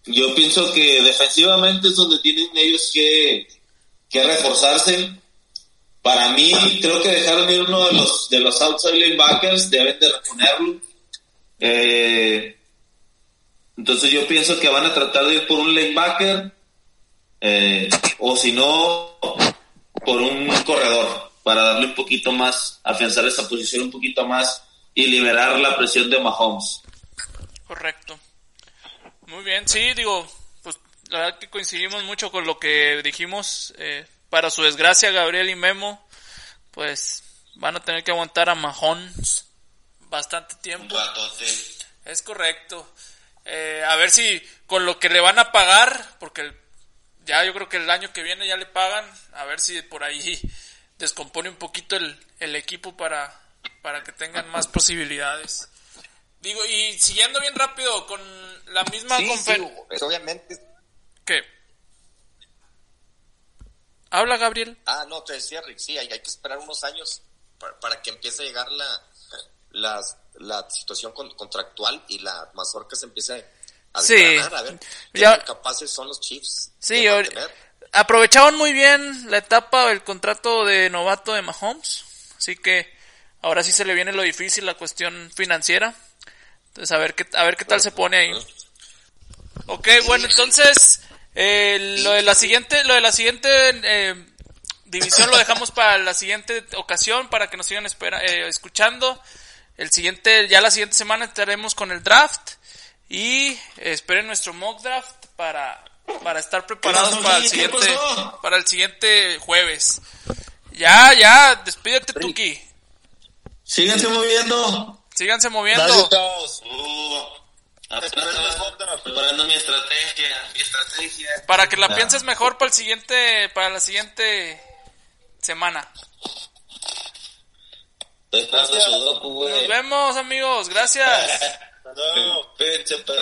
[SPEAKER 2] yo pienso que defensivamente es donde tienen ellos que, que reforzarse. Para mí, creo que dejaron ir uno de los, de los outside linebackers, deben de reponerlo. Eh, entonces yo pienso que van a tratar de ir por un linebacker, eh, o si no, por un corredor, para darle un poquito más, afianzar esa posición un poquito más y liberar la presión de Mahomes.
[SPEAKER 1] Correcto. Muy bien, sí, digo, pues la verdad que coincidimos mucho con lo que dijimos. Eh, para su desgracia, Gabriel y Memo, pues van a tener que aguantar a Mahomes bastante tiempo. Es correcto. Eh, a ver si con lo que le van a pagar, porque ya yo creo que el año que viene ya le pagan, a ver si por ahí descompone un poquito el, el equipo para, para que tengan más posibilidades. Digo, y siguiendo bien rápido con la misma
[SPEAKER 3] Sí, sí, pues, obviamente.
[SPEAKER 1] ¿Qué? Habla Gabriel.
[SPEAKER 3] Ah, no, te decía Rick, sí, hay, hay que esperar unos años para, para que empiece a llegar la, la, la situación con- contractual y la mazorca se empiece a
[SPEAKER 1] Sí.
[SPEAKER 3] a ver qué
[SPEAKER 1] Ya-
[SPEAKER 3] capaces son los Chiefs.
[SPEAKER 1] Sí,
[SPEAKER 3] de
[SPEAKER 1] aprovecharon muy bien la etapa del contrato de novato de Mahomes, así que ahora sí se le viene lo difícil, la cuestión financiera. Entonces a ver qué a ver qué tal se pone ahí. Ok, bueno, entonces eh, lo de la siguiente lo de la siguiente eh, división lo dejamos para la siguiente ocasión para que nos sigan espera, eh, escuchando. El siguiente ya la siguiente semana estaremos con el draft y esperen nuestro mock draft para para estar preparados para el siguiente para el siguiente jueves. Ya, ya, despídete Tuki.
[SPEAKER 2] Síganse moviendo.
[SPEAKER 1] Síganse moviendo.
[SPEAKER 5] Gracias, chavos.
[SPEAKER 2] Uh,
[SPEAKER 5] Esperen el mock draft.
[SPEAKER 2] preparando mi estrategia, mi estrategia.
[SPEAKER 1] Para que la pienses mejor para el siguiente, para la siguiente semana.
[SPEAKER 2] Güey.
[SPEAKER 1] Nos vemos amigos, gracias.
[SPEAKER 5] Hasta luego.
[SPEAKER 2] Pinche perro.